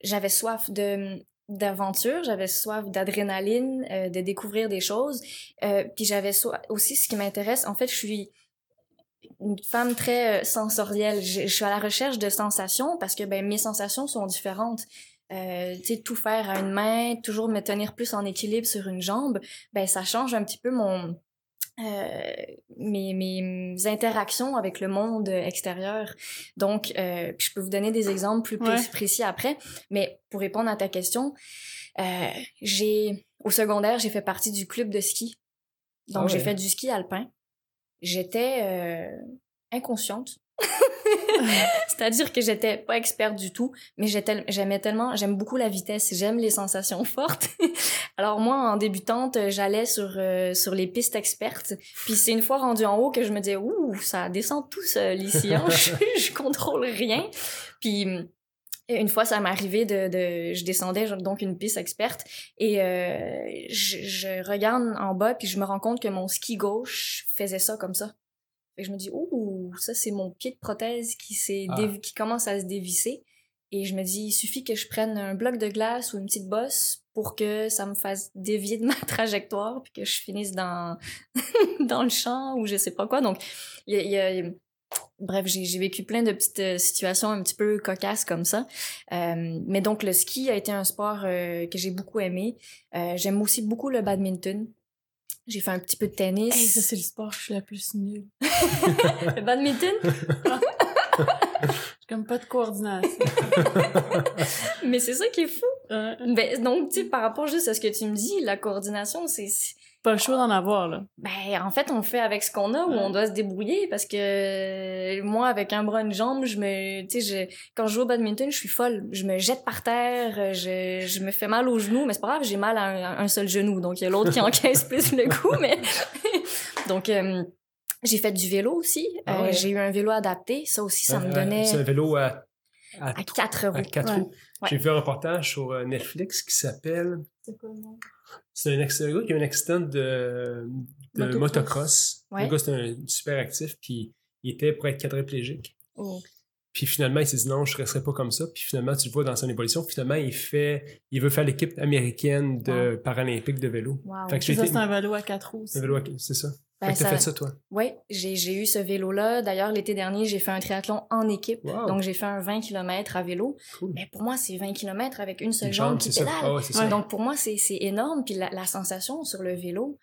Speaker 4: j'avais soif de d'aventure, j'avais soif d'adrénaline, euh, de découvrir des choses. Euh, puis j'avais so aussi ce qui m'intéresse. En fait, je suis une femme très sensorielle. Je, je, suis à la recherche de sensations parce que ben mes sensations sont différentes. Euh, tout faire à une main, toujours me tenir plus en équilibre sur une jambe, ben ça change un petit peu mon euh, mes, mes interactions avec le monde extérieur. Donc, euh, je peux vous donner des exemples plus
Speaker 1: Ouais.
Speaker 4: précis après. Mais pour répondre à ta question, euh, j'ai au secondaire, j'ai fait partie du club de ski. Donc,
Speaker 3: Ah
Speaker 4: j'ai fait du ski alpin. J'étais euh, inconsciente. C'est-à-dire que j'étais pas experte du tout, mais j'aimais tellement, j'aime beaucoup la vitesse, j'aime les sensations fortes. Alors moi, en débutante, j'allais sur euh, sur les pistes expertes, puis c'est une fois rendu en haut que je me disais ouh, ça descend tout seul ici, hein? je, je contrôle rien. Puis une fois, ça m'est arrivé de, de, je descendais donc une piste experte et euh, je, je regarde en bas puis je me rends compte que mon ski gauche faisait ça comme ça. Fait que je me dis ouh, ça c'est mon pied de prothèse qui
Speaker 3: Ah.
Speaker 4: qui commence à se dévisser et je me dis il suffit que je prenne un bloc de glace ou une petite bosse pour que ça me fasse dévier de ma trajectoire puis que je finisse dans dans le champ ou je sais pas quoi. Donc il y a- il y a Bref, j'ai vécu plein de petites euh, situations un petit peu cocasses comme ça. Euh, mais donc, le ski a été un sport euh, que j'ai beaucoup aimé. Euh, J'aime aussi beaucoup le badminton. J'ai fait un petit peu de tennis.
Speaker 1: Hey, ça, c'est le sport que je suis la plus nulle.
Speaker 4: le badminton?
Speaker 1: J'ai comme pas de coordination.
Speaker 4: mais c'est ça qui est fou. Ben, donc, tu par rapport juste à ce que tu me dis, la coordination, c'est...
Speaker 1: pas le choix d'en avoir, là.
Speaker 4: Ben, en fait, on fait avec ce qu'on a ou
Speaker 1: Ouais.
Speaker 4: on doit se débrouiller parce que euh, moi, avec un bras, une jambe, je me, tu sais, je, quand je joue au badminton, je suis folle. Je me jette par terre, euh, je, je me fais mal au genou, mais c'est pas grave, j'ai mal à un, à un seul genou. Donc, il y a l'autre qui encaisse plus le coup, mais. donc, euh, j'ai fait du vélo aussi.
Speaker 3: Ah
Speaker 4: Euh,
Speaker 3: ouais.
Speaker 4: j'ai eu un vélo adapté. Ça aussi, ça me donnait
Speaker 3: C'est un vélo à, à,
Speaker 4: à quatre roues.
Speaker 3: à quatre
Speaker 1: Ouais.
Speaker 3: roues.
Speaker 4: Ouais.
Speaker 3: J'ai vu un reportage sur Netflix qui s'appelle.
Speaker 1: C'est quoi le nom?
Speaker 3: C'est un, un gars qui a un accident de, de
Speaker 1: Motocross.
Speaker 3: motocross.
Speaker 4: Ouais.
Speaker 3: Le gars, c'était un super actif, puis il était pour être quadriplégique.
Speaker 4: Oh.
Speaker 3: Puis finalement, il s'est dit non, je ne resterai pas comme ça. Puis finalement, tu le vois dans son évolution. Finalement, il fait, il veut faire l'équipe américaine de paralympique de vélo.
Speaker 4: Wow.
Speaker 3: Fait que
Speaker 1: C'est
Speaker 3: j'ai
Speaker 1: ça, c'est un vélo à quatre roues.
Speaker 3: un vélo, à- c'est ça.
Speaker 4: Ben,
Speaker 3: fait
Speaker 4: ça-
Speaker 3: fait ça, toi?
Speaker 4: Oui, j'ai eu ce vélo-là. D'ailleurs, l'été dernier, j'ai fait un triathlon en équipe.
Speaker 3: Wow.
Speaker 4: Donc, j'ai fait un 20 km à vélo.
Speaker 3: Cool.
Speaker 4: Mais pour moi, c'est 20 km avec une seule jambe qui pédale.
Speaker 3: Ah ouais.
Speaker 4: Donc, pour moi, c'est c'est énorme. Puis la, la sensation sur le vélo,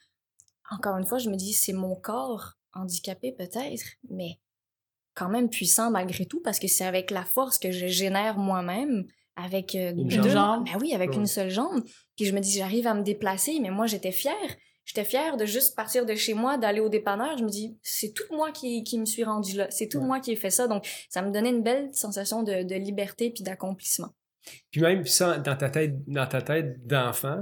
Speaker 4: encore une fois, je me dis, c'est mon corps handicapé peut-être, mais quand même puissant malgré tout parce que c'est avec la force que je génère moi-même avec euh,
Speaker 3: Une
Speaker 4: deux-
Speaker 1: jambe?
Speaker 4: Ben oui, avec
Speaker 3: Ouais.
Speaker 4: une seule jambe. Puis je me dis, j'arrive à me déplacer, mais moi, j'étais fière. J'étais fière de juste partir de chez moi, d'aller au dépanneur. Je me dis, c'est tout moi qui, qui me suis rendue là. C'est tout
Speaker 3: Ouais.
Speaker 4: moi qui ai fait ça. Donc, ça me donnait une belle sensation de, de liberté puis d'accomplissement.
Speaker 3: Puis même ça, dans ta tête, dans ta tête d'enfant,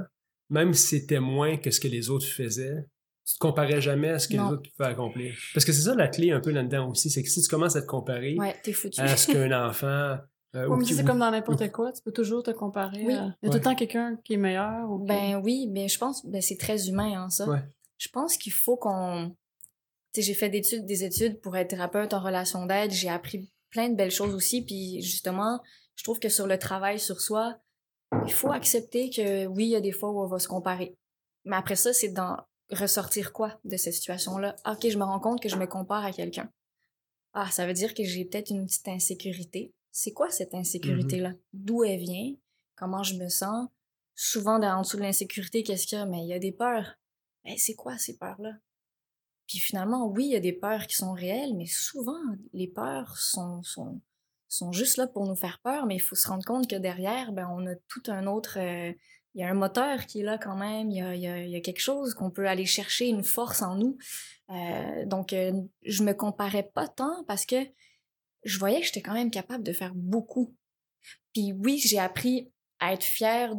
Speaker 3: même si c'était moins que ce que les autres faisaient, tu te comparais jamais à ce que
Speaker 4: Non.
Speaker 3: les autres pouvaient accomplir? Parce que c'est ça la clé un peu là-dedans aussi, c'est que si tu commences à te comparer
Speaker 4: Ouais,
Speaker 3: à ce qu'un enfant... euh, qui-
Speaker 1: c'est comme dans n'importe quoi, tu peux toujours te comparer.
Speaker 4: Oui.
Speaker 1: à- Il y a
Speaker 3: Ouais.
Speaker 1: tout le temps quelqu'un qui est meilleur. Ou qui-
Speaker 4: Ben oui, mais je pense ben c'est très humain hein, ça.
Speaker 3: Ouais.
Speaker 4: Je pense qu'il faut qu'on tu sais j'ai fait d'études des études pour être thérapeute en relation d'aide, j'ai appris plein de belles choses aussi puis justement, je trouve que sur le travail sur soi, il faut accepter que oui, il y a des fois où on va se comparer. Mais après ça, c'est d'en ressortir quoi de cette situation-là? Ah, OK, je me rends compte que je me compare à quelqu'un. Ah, ça veut dire que j'ai peut-être une petite insécurité. C'est quoi cette insécurité-là? D'où elle vient? Comment je me sens? Souvent dans, en dessous de l'insécurité, qu'est-ce qu'il y a? Mais il y a des peurs. Mais c'est quoi ces peurs-là? Puis finalement, oui, il y a des peurs qui sont réelles, mais souvent, les peurs sont, sont, sont juste là pour nous faire peur, mais il faut se rendre compte que derrière, ben, on a tout un autre... euh, il y a un moteur qui est là quand même, il y a, il y a, il y a quelque chose qu'on peut aller chercher, une force en nous. Euh, donc, euh, je me comparais pas tant parce que je voyais que j'étais quand même capable de faire beaucoup. Puis oui, j'ai appris à être fière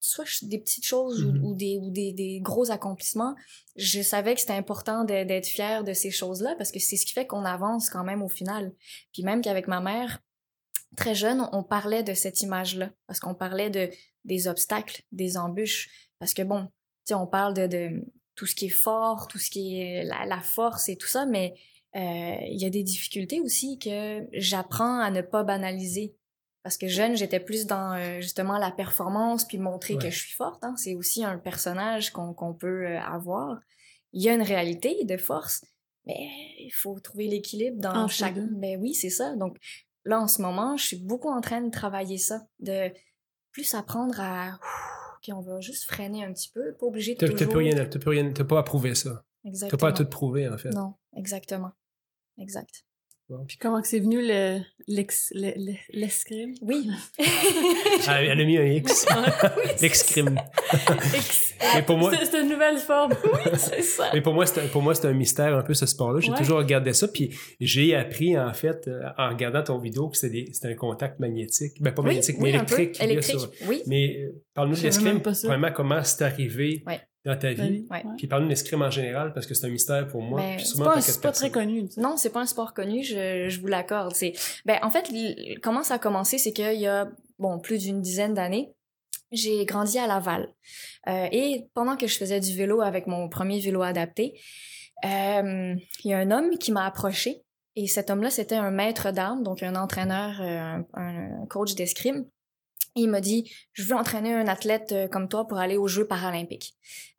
Speaker 4: soit des petites choses ou-
Speaker 3: Mhm.
Speaker 4: ou, des, ou des, des gros accomplissements. Je savais que c'était important d'être fière de ces choses-là parce que c'est ce qui fait qu'on avance quand même au final. Puis même qu'avec ma mère, très jeune, on parlait de cette image-là parce qu'on parlait de des obstacles, des embûches. Parce que bon, tu sais, on parle de, de tout ce qui est fort, tout ce qui est la, la force et tout ça, mais il y a des difficultés aussi que j'apprends à ne pas banaliser. Parce que jeune, j'étais plus dans euh, justement la performance puis montrer que je suis forte. Hein. C'est aussi un personnage qu'on peut euh, avoir. Il y a une réalité de force, mais il faut trouver l'équilibre dans
Speaker 1: les
Speaker 4: chaque. Ben oui, c'est ça. Donc là, en ce moment, je suis beaucoup en train de travailler ça, de plus apprendre à. OK, on va juste freiner un petit peu, pas obligé de
Speaker 3: T'as t'as
Speaker 4: toujours.
Speaker 3: plus rien, t'as plus rien, t'as pas à prouver ça. T'as
Speaker 4: Exactement.
Speaker 3: pas à tout prouver, en fait.
Speaker 4: Non, exactement. Exact.
Speaker 1: Puis comment c'est venu le l'ex- le- le- l'escrime?
Speaker 4: Oui.
Speaker 3: Ah, elle a mis un X. L'excrime. Mais pour moi,
Speaker 1: C'est une nouvelle forme.
Speaker 4: c'est ça.
Speaker 3: mais pour moi, c'est un- pour moi, c'est un mystère un peu ce sport-là. J'ai
Speaker 1: Ouais.
Speaker 3: toujours regardé ça, puis j'ai appris en fait euh, en regardant ton vidéo que c'était un contact magnétique, ben pas
Speaker 4: Oui,
Speaker 3: magnétique,
Speaker 4: oui,
Speaker 3: mais électrique.
Speaker 4: Électrique,
Speaker 3: sur-
Speaker 4: oui.
Speaker 3: Mais euh, parle-nous de l'escrime. Premièrement, comment c'est arrivé?
Speaker 4: Ouais.
Speaker 3: Dans ta vie.
Speaker 4: Ouais.
Speaker 3: Puis parle-nous de l'escrime en général parce que c'est un mystère pour moi.
Speaker 4: Ben,
Speaker 1: C'est pas, c'est
Speaker 3: quelques
Speaker 1: pas très connu.
Speaker 4: Non, c'est pas un sport connu, je, je vous l'accorde. C'est, ben, en fait, comment ça a commencé, c'est qu'il y a, bon, plus d'une dizaine d'années, j'ai grandi à Laval. Euh, et pendant que je faisais du vélo avec mon premier vélo adapté, euh, il y a un homme qui m'a approché. Et cet homme-là, c'était un maître d'armes, donc un entraîneur, euh, un, un coach d'escrime. Il m'a dit, je veux entraîner un athlète euh, comme toi pour aller aux Jeux paralympiques.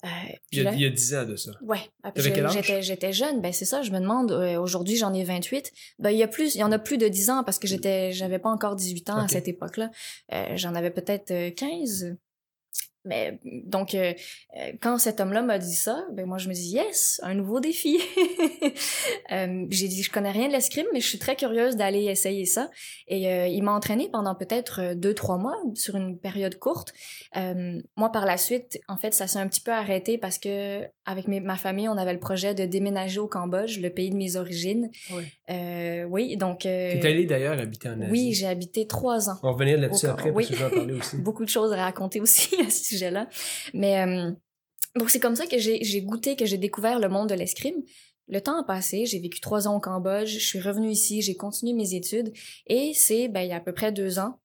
Speaker 4: Euh,
Speaker 3: Il y, a,
Speaker 4: là-
Speaker 3: il y a 10 ans de ça.
Speaker 4: Ouais. Ah? J'étais, jeune, ben c'est ça. Je me demande. euh, aujourd'hui, j'en ai 28. Ben il y a plus, il y en a plus de 10 ans parce que j'étais, j'avais pas encore 18 ans à cette époque-là. Euh, j'en avais peut-être euh, 15. Mais donc euh, euh, quand cet homme-là m'a dit ça, ben moi je me dis yes, un nouveau défi. Euh, j'ai dit je connais rien de l'escrime, mais je suis très curieuse d'aller essayer ça. Et euh, il m'a entraîné pendant peut-être euh, deux trois mois sur une période courte. Moi, par la suite, en fait, ça s'est un petit peu arrêté parce que avec mes- ma famille, on avait le projet de déménager au Cambodge, le pays de mes origines.
Speaker 3: Ouais.
Speaker 4: Euh, oui, donc. euh,
Speaker 3: T'es allé d'ailleurs habiter en Asie.
Speaker 4: oui, j'ai habité trois ans.
Speaker 3: On va revenir là-dessus après
Speaker 4: oui.
Speaker 3: parce que je vais en parler aussi.
Speaker 4: Beaucoup de choses à raconter aussi à ce sujet-là. Mais euh, donc, c'est comme ça que j'ai j'ai goûté, que j'ai découvert le monde de l'escrime. Le temps a passé, j'ai vécu trois ans au Cambodge, je suis revenue ici, j'ai continué mes études et c'est, ben, il y a à peu près deux ans,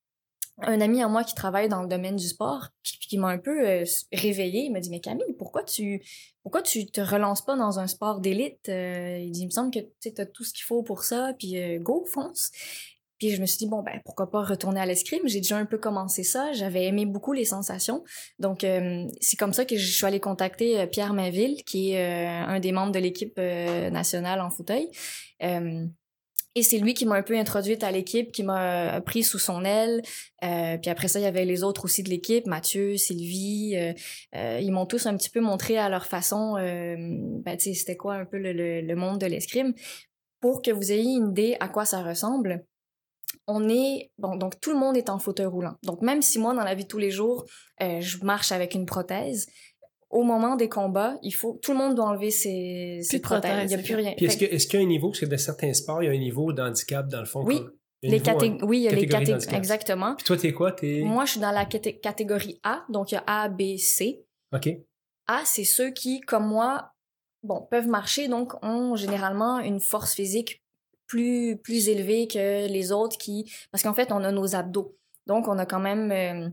Speaker 4: un ami à moi qui travaille dans le domaine du sport, qui, m'a un peu euh, réveillée, il m'a dit, mais Camille, pourquoi tu, pourquoi tu te relances pas dans un sport d'élite? Euh, il me semble que tu as tout ce qu'il faut pour ça, puis euh, go, fonce. Puis je me suis dit, bon, ben, pourquoi pas retourner à l'escrime? J'ai déjà un peu commencé ça. J'avais aimé beaucoup les sensations. Donc, euh, c'est comme ça que je suis allée contacter Pierre Mainville, qui est un des membres de l'équipe nationale en fauteuil. Et c'est lui qui m'a un peu introduite à l'équipe, qui m'a euh, pris sous son aile. Euh, puis après ça, il y avait les autres aussi de l'équipe, Mathieu, Sylvie. euh, ils m'ont tous un petit peu montré à leur façon, ben, c'était quoi un peu le, le- monde de l'escrime. Pour que vous ayez une idée à quoi ça ressemble, on est bon donc tout le monde est en fauteuil roulant donc même si moi dans la vie de tous les jours je marche avec une prothèse au moment des combats il faut tout le monde doit enlever ses, ses prothèses
Speaker 1: prothèse,
Speaker 4: il y a plus rien
Speaker 3: Puis est-ce
Speaker 4: Fait
Speaker 3: que- est-ce qu'il y a un niveau, parce que dans certains sports, il y a un niveau d'handicap dans le fond.
Speaker 4: Oui.
Speaker 3: comme- il y a un
Speaker 4: les catég- oui il y a les
Speaker 3: catégories
Speaker 4: exactement
Speaker 3: Puis toi, t'es quoi? T'es...
Speaker 4: moi je suis dans la caté- catégorie A donc il y a A B C
Speaker 3: OK.
Speaker 4: A c'est ceux qui comme moi bon peuvent marcher donc ont généralement une force physique plus plus élevée que les autres qui parce qu'en fait on a nos abdos donc on a quand même euh,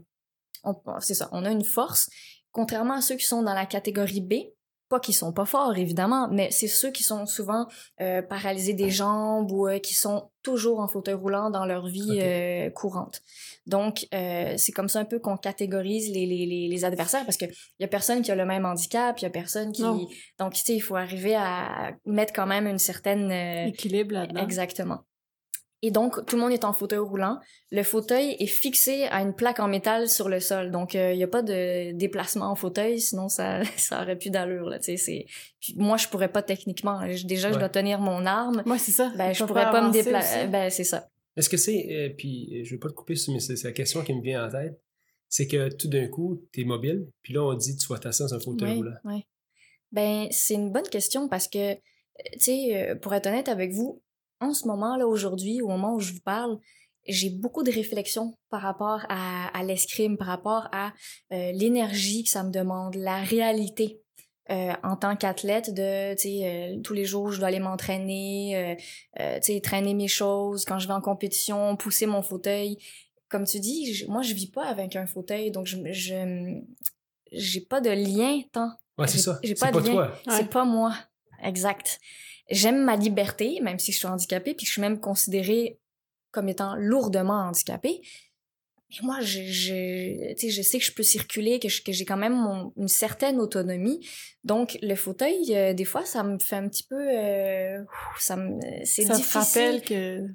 Speaker 4: c'est ça on a une force contrairement à ceux qui sont dans la catégorie B pas qu'ils sont pas forts évidemment mais c'est ceux qui sont souvent euh, paralysés des jambes ou euh, qui sont toujours en fauteuil roulant dans leur vie euh, courante donc c'est comme ça un peu qu'on catégorise les, les, les, les adversaires parce que il y a personne qui a le même handicap, il y a personne qui
Speaker 1: Non.
Speaker 4: donc tu sais il faut arriver à mettre quand même une certaine
Speaker 1: Équilibre là-dedans.
Speaker 4: exactement. Et donc tout le monde est en fauteuil roulant, le fauteuil est fixé à une plaque en métal sur le sol. Donc euh, il y a pas de déplacement en fauteuil sinon ça ça aurait plus d'allure là, tu sais c'est puis moi je pourrais pas techniquement, Je- déjà je dois tenir mon arme.
Speaker 1: Moi, c'est ça.
Speaker 4: Ben je pourrais pas me déplacer ben c'est ça.
Speaker 3: Est-ce que c'est, euh, puis je veux pas te couper, mais c'est la question qui me vient en tête, c'est que tout d'un coup, tu es mobile, puis là, on dit tu vas t'asseoir dans un fauteuil roulant.
Speaker 4: oui. Ben, c'est une bonne question parce que, euh, tu sais, euh, pour être honnête avec vous, en ce moment, là, aujourd'hui, au moment où je vous parle, j'ai beaucoup de réflexions par rapport à, à l'escrime, par rapport à euh, l'énergie que ça me demande, la réalité. euh, en tant qu'athlète de euh, tous les jours je dois aller m'entraîner euh, euh, traîner mes choses quand je vais en compétition pousser mon fauteuil comme tu dis je- moi je vis pas avec un fauteuil donc je je j'ai pas de lien tant
Speaker 3: Ouais, c'est
Speaker 4: J'ai-
Speaker 3: ça.
Speaker 4: j'ai
Speaker 3: C'est
Speaker 4: pas
Speaker 3: pas,
Speaker 4: de lien.
Speaker 3: toi.
Speaker 1: Ouais.
Speaker 4: c'est pas moi. Exact. J'aime ma liberté, même si je suis handicapée, puis je suis même considérée comme étant lourdement handicapée. Et moi, je, je, je sais que je peux circuler, que je- que j'ai quand même mon- une certaine autonomie. Donc, le fauteuil, euh, des fois, ça me fait un petit peu... euh, ça me, c'est
Speaker 1: Ça te rappelle que.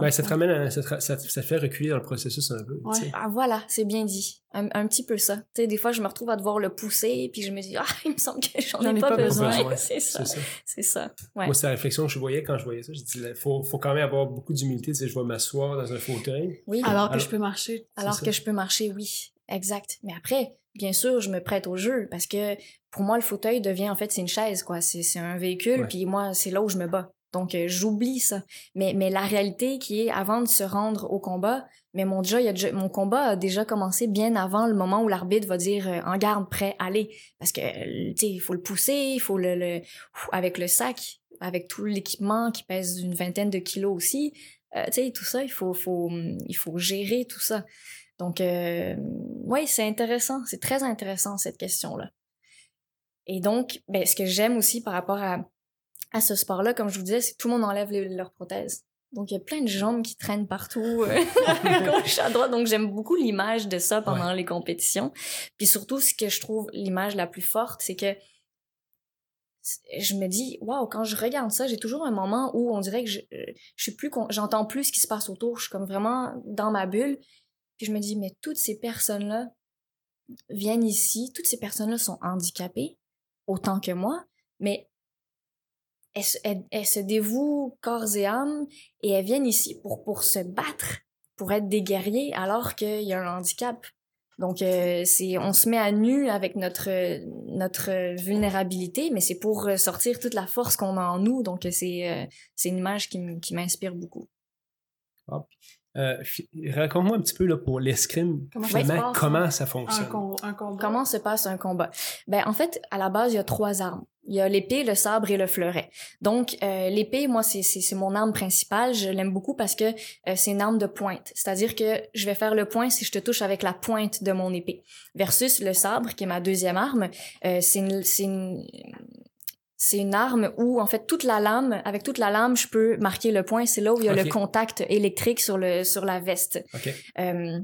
Speaker 3: Ben, ça te ramène, à- ça, te, ça, fait reculer dans le processus un peu.
Speaker 1: Ouais.
Speaker 4: Ah, voilà, c'est bien dit. Un, un petit peu ça. Tu sais, des fois, je me retrouve à devoir le pousser, puis je me dis, ah, il me semble que j'en ai, pas, besoin.
Speaker 3: besoin.
Speaker 4: c'est ça.
Speaker 3: C'est ça.
Speaker 4: C'est ça. Ouais.
Speaker 3: Moi, c'est la réflexion que je voyais quand je voyais ça. Je dis, il faut, faut quand même avoir beaucoup d'humilité. Je vais m'asseoir dans un fauteuil.
Speaker 4: Oui.
Speaker 1: Alors que
Speaker 3: Alors-
Speaker 1: je peux marcher.
Speaker 4: Alors
Speaker 3: ça.
Speaker 4: que je peux marcher, oui, exact. Mais après, bien sûr, je me prête au jeu parce que pour moi, le fauteuil devient en fait c'est une chaise, quoi. C'est c'est un véhicule,
Speaker 3: Ouais.
Speaker 4: puis moi, c'est là où je me bats. Donc euh, j'oublie ça. Mais mais la réalité qui est avant de se rendre au combat, mais mon déjà, il a déjà- mon combat a déjà commencé bien avant le moment où l'arbitre va dire euh, en garde, prêt, allez, parce que tu sais, il faut le pousser, il faut le, le avec le sac, avec tout l'équipement qui pèse une vingtaine de kilos aussi. Euh, tu sais, tout ça, il faut, faut, il faut gérer tout ça. Donc, oui, c'est intéressant. C'est très intéressant, cette question-là. Et donc, ben, ce que j'aime aussi par rapport à, à ce sport-là, comme je vous disais, c'est que tout le monde enlève les- leurs prothèses. Donc, il y a plein de jambes qui traînent partout, euh, gauche, à droite. Donc, j'aime beaucoup l'image de ça pendant les compétitions. Puis surtout, ce que je trouve l'image la plus forte, c'est que je me dis, waouh, quand je regarde ça, j'ai toujours un moment où on dirait que je, euh, je suis plus, j'entends plus ce qui se passe autour. Je suis comme vraiment dans ma bulle. Puis je me dis, mais toutes ces personnes-là viennent ici, toutes ces personnes-là sont handicapées, autant que moi, mais elles, se- dévouent corps et âme et elles viennent ici pour, pour se battre, pour être des guerriers, alors qu'il y a un handicap. Donc, euh, on se met à nu avec notre, notre vulnérabilité, mais c'est pour sortir toute la force qu'on a en nous. Donc, c'est, euh, une image qui, m'inspire beaucoup.
Speaker 3: Euh, Raconte-moi un petit peu là, pour l'escrime,
Speaker 1: Comment ça
Speaker 3: comment ça
Speaker 1: Un,
Speaker 3: fonctionne.
Speaker 1: un combat.
Speaker 4: Comment se passe un combat? Ben, en fait, à la base, il y a trois armes. Il y a l'épée, le sabre et le fleuret. Donc, euh, l'épée, moi, c'est, c'est, c'est mon arme principale. Je l'aime beaucoup parce que euh, c'est une arme de pointe. C'est-à-dire que je vais faire le point si je te touche avec la pointe de mon épée. Versus le sabre, qui est ma deuxième arme, euh, c'est une, c'est une, c'est une arme où, en fait, toute la lame, avec toute la lame, je peux marquer le point. C'est là où il y a le contact électrique sur le, sur la veste. Euh,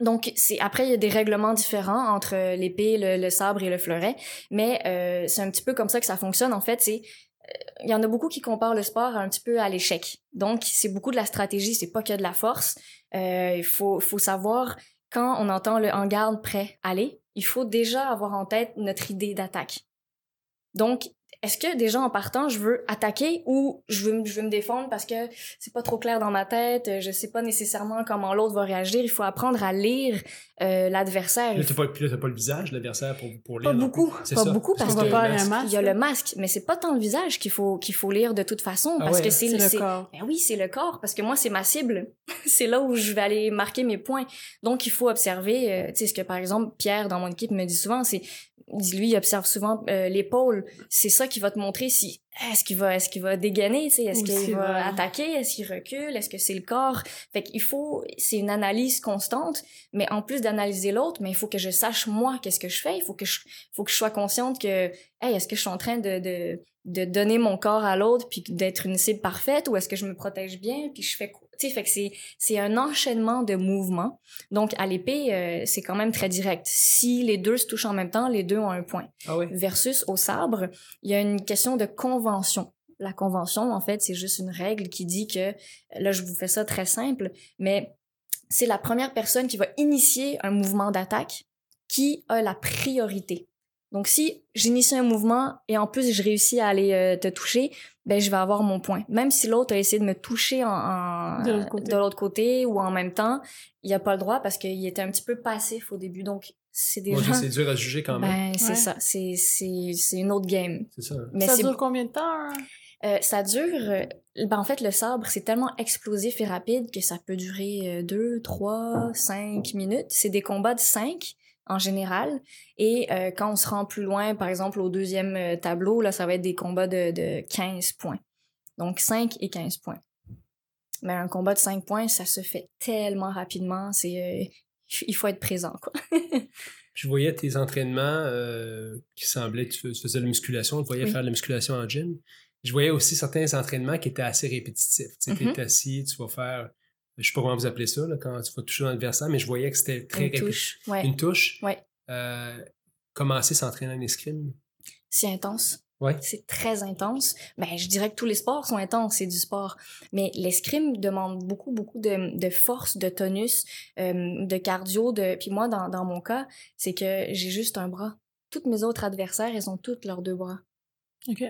Speaker 4: donc, c'est après, il y a des règlements différents entre l'épée, le, le sabre et le fleuret, mais euh, c'est un petit peu comme ça que ça fonctionne. En fait, c'est euh, il y en a beaucoup qui comparent le sport un petit peu à l'échec. Donc, c'est beaucoup de la stratégie, c'est pas que de la force. Euh, il faut, faut savoir quand on entend le en garde prêt aller, il faut déjà avoir en tête notre idée d'attaque. Donc, est-ce que déjà en partant, je veux attaquer ou je veux, me- je veux me défendre parce que c'est pas trop clair dans ma tête, euh, je sais pas nécessairement comment l'autre va réagir. Il faut apprendre à lire euh, l'adversaire.
Speaker 3: Là, t'as pas, puis là, t'as pas le visage de l'adversaire pour, pour lire.
Speaker 4: Pas beaucoup, pas
Speaker 3: ça.
Speaker 4: beaucoup parce
Speaker 1: On
Speaker 3: que
Speaker 1: va
Speaker 4: que
Speaker 1: pas
Speaker 3: le
Speaker 1: aller un
Speaker 3: masque-
Speaker 1: match.
Speaker 4: il y a le masque, mais c'est pas tant le visage qu'il faut qu'il faut lire de toute façon
Speaker 3: Ah
Speaker 4: parce
Speaker 3: ouais.
Speaker 4: que c'est
Speaker 1: C'est le corps.
Speaker 4: Ben oui, c'est le corps, parce que moi, c'est ma cible. c'est là où je vais aller marquer mes points. Donc, il faut observer, euh, tu sais, ce que, par exemple, Pierre, dans mon équipe, me dit souvent, c'est, lui, il observe souvent euh, l'épaule. C'est ça qui va te montrer si, est-ce qu'il va, est-ce qu'il va dégainer, est-ce qu'il va attaquer, est-ce qu'il recule, est-ce que c'est le corps? Fait qu'il faut, c'est une analyse constante, mais en plus d'analyser l'autre, mais il faut que je sache, moi, qu'est-ce que je fais. Il faut que je, faut que je sois consciente que, hey, est-ce que je suis en train de, de, de donner mon corps à l'autre puis d'être une cible parfaite ou est-ce que je me protège bien puis je fais quoi? Fait que c'est c'est un enchaînement de mouvements. Donc à l'épée euh, c'est quand même très direct. Si les deux se touchent en même temps les deux ont un point.
Speaker 3: Ah
Speaker 4: versus au sabre il y a une question de convention. La convention en fait c'est juste une règle qui dit que là je vous fais ça très simple mais c'est la première personne qui va initier un mouvement d'attaque qui a la priorité donc, si j'initie un mouvement et en plus je réussis à aller euh, te toucher, ben je vais avoir mon point. Même si l'autre a essayé de me toucher en, en-
Speaker 1: De l'autre côté.
Speaker 4: ou en même temps, il a pas le droit parce qu'il était un petit peu passif au début. Donc, c'est
Speaker 3: Moi,
Speaker 4: déjà...
Speaker 3: c'est dur à juger quand même.
Speaker 4: Ben, c'est
Speaker 1: Ouais.
Speaker 4: ça. C'est, c'est, c'est une autre game.
Speaker 3: c'est ça.
Speaker 4: Mais
Speaker 1: ça
Speaker 4: c'est,
Speaker 1: dure combien de temps? hein?
Speaker 4: euh, ça dure... euh, ben, en fait, le sabre, c'est tellement explosif et rapide que ça peut durer euh, deux, trois, cinq minutes. C'est des combats de cinq en général. Et euh, quand on se rend plus loin, par exemple au deuxième euh, tableau, là, ça va être des combats de, de 15 points. Donc 5 et 15 points. Mais un combat de 5 points, ça se fait tellement rapidement. C'est, euh, il faut être présent, quoi.
Speaker 3: Je voyais tes entraînements qui semblaient, tu, tu faisais de la musculation, je voyais
Speaker 4: Oui.
Speaker 3: faire de la musculation en gym. Je voyais aussi certains entraînements qui étaient assez répétitifs. Tu sais,
Speaker 4: Mhm.
Speaker 3: t'es assis, tu vas faire je sais pas comment vous appelez ça, là, quand tu vas toucher l'adversaire, mais je voyais que c'était très
Speaker 4: Une touche. Ouais.
Speaker 3: Une touche?
Speaker 4: Ouais.
Speaker 3: Euh, commencer s'entraîner en escrime.
Speaker 4: C'est intense.
Speaker 3: Ouais.
Speaker 4: C'est très intense. Ben, je dirais que tous les sports sont intenses, c'est du sport. Mais l'escrime demande beaucoup, beaucoup de, de force, de tonus, euh, de cardio. De... Puis moi, dans, dans mon cas, c'est que j'ai juste un bras. Toutes mes autres adversaires, ils ont toutes leurs deux bras.
Speaker 1: OK.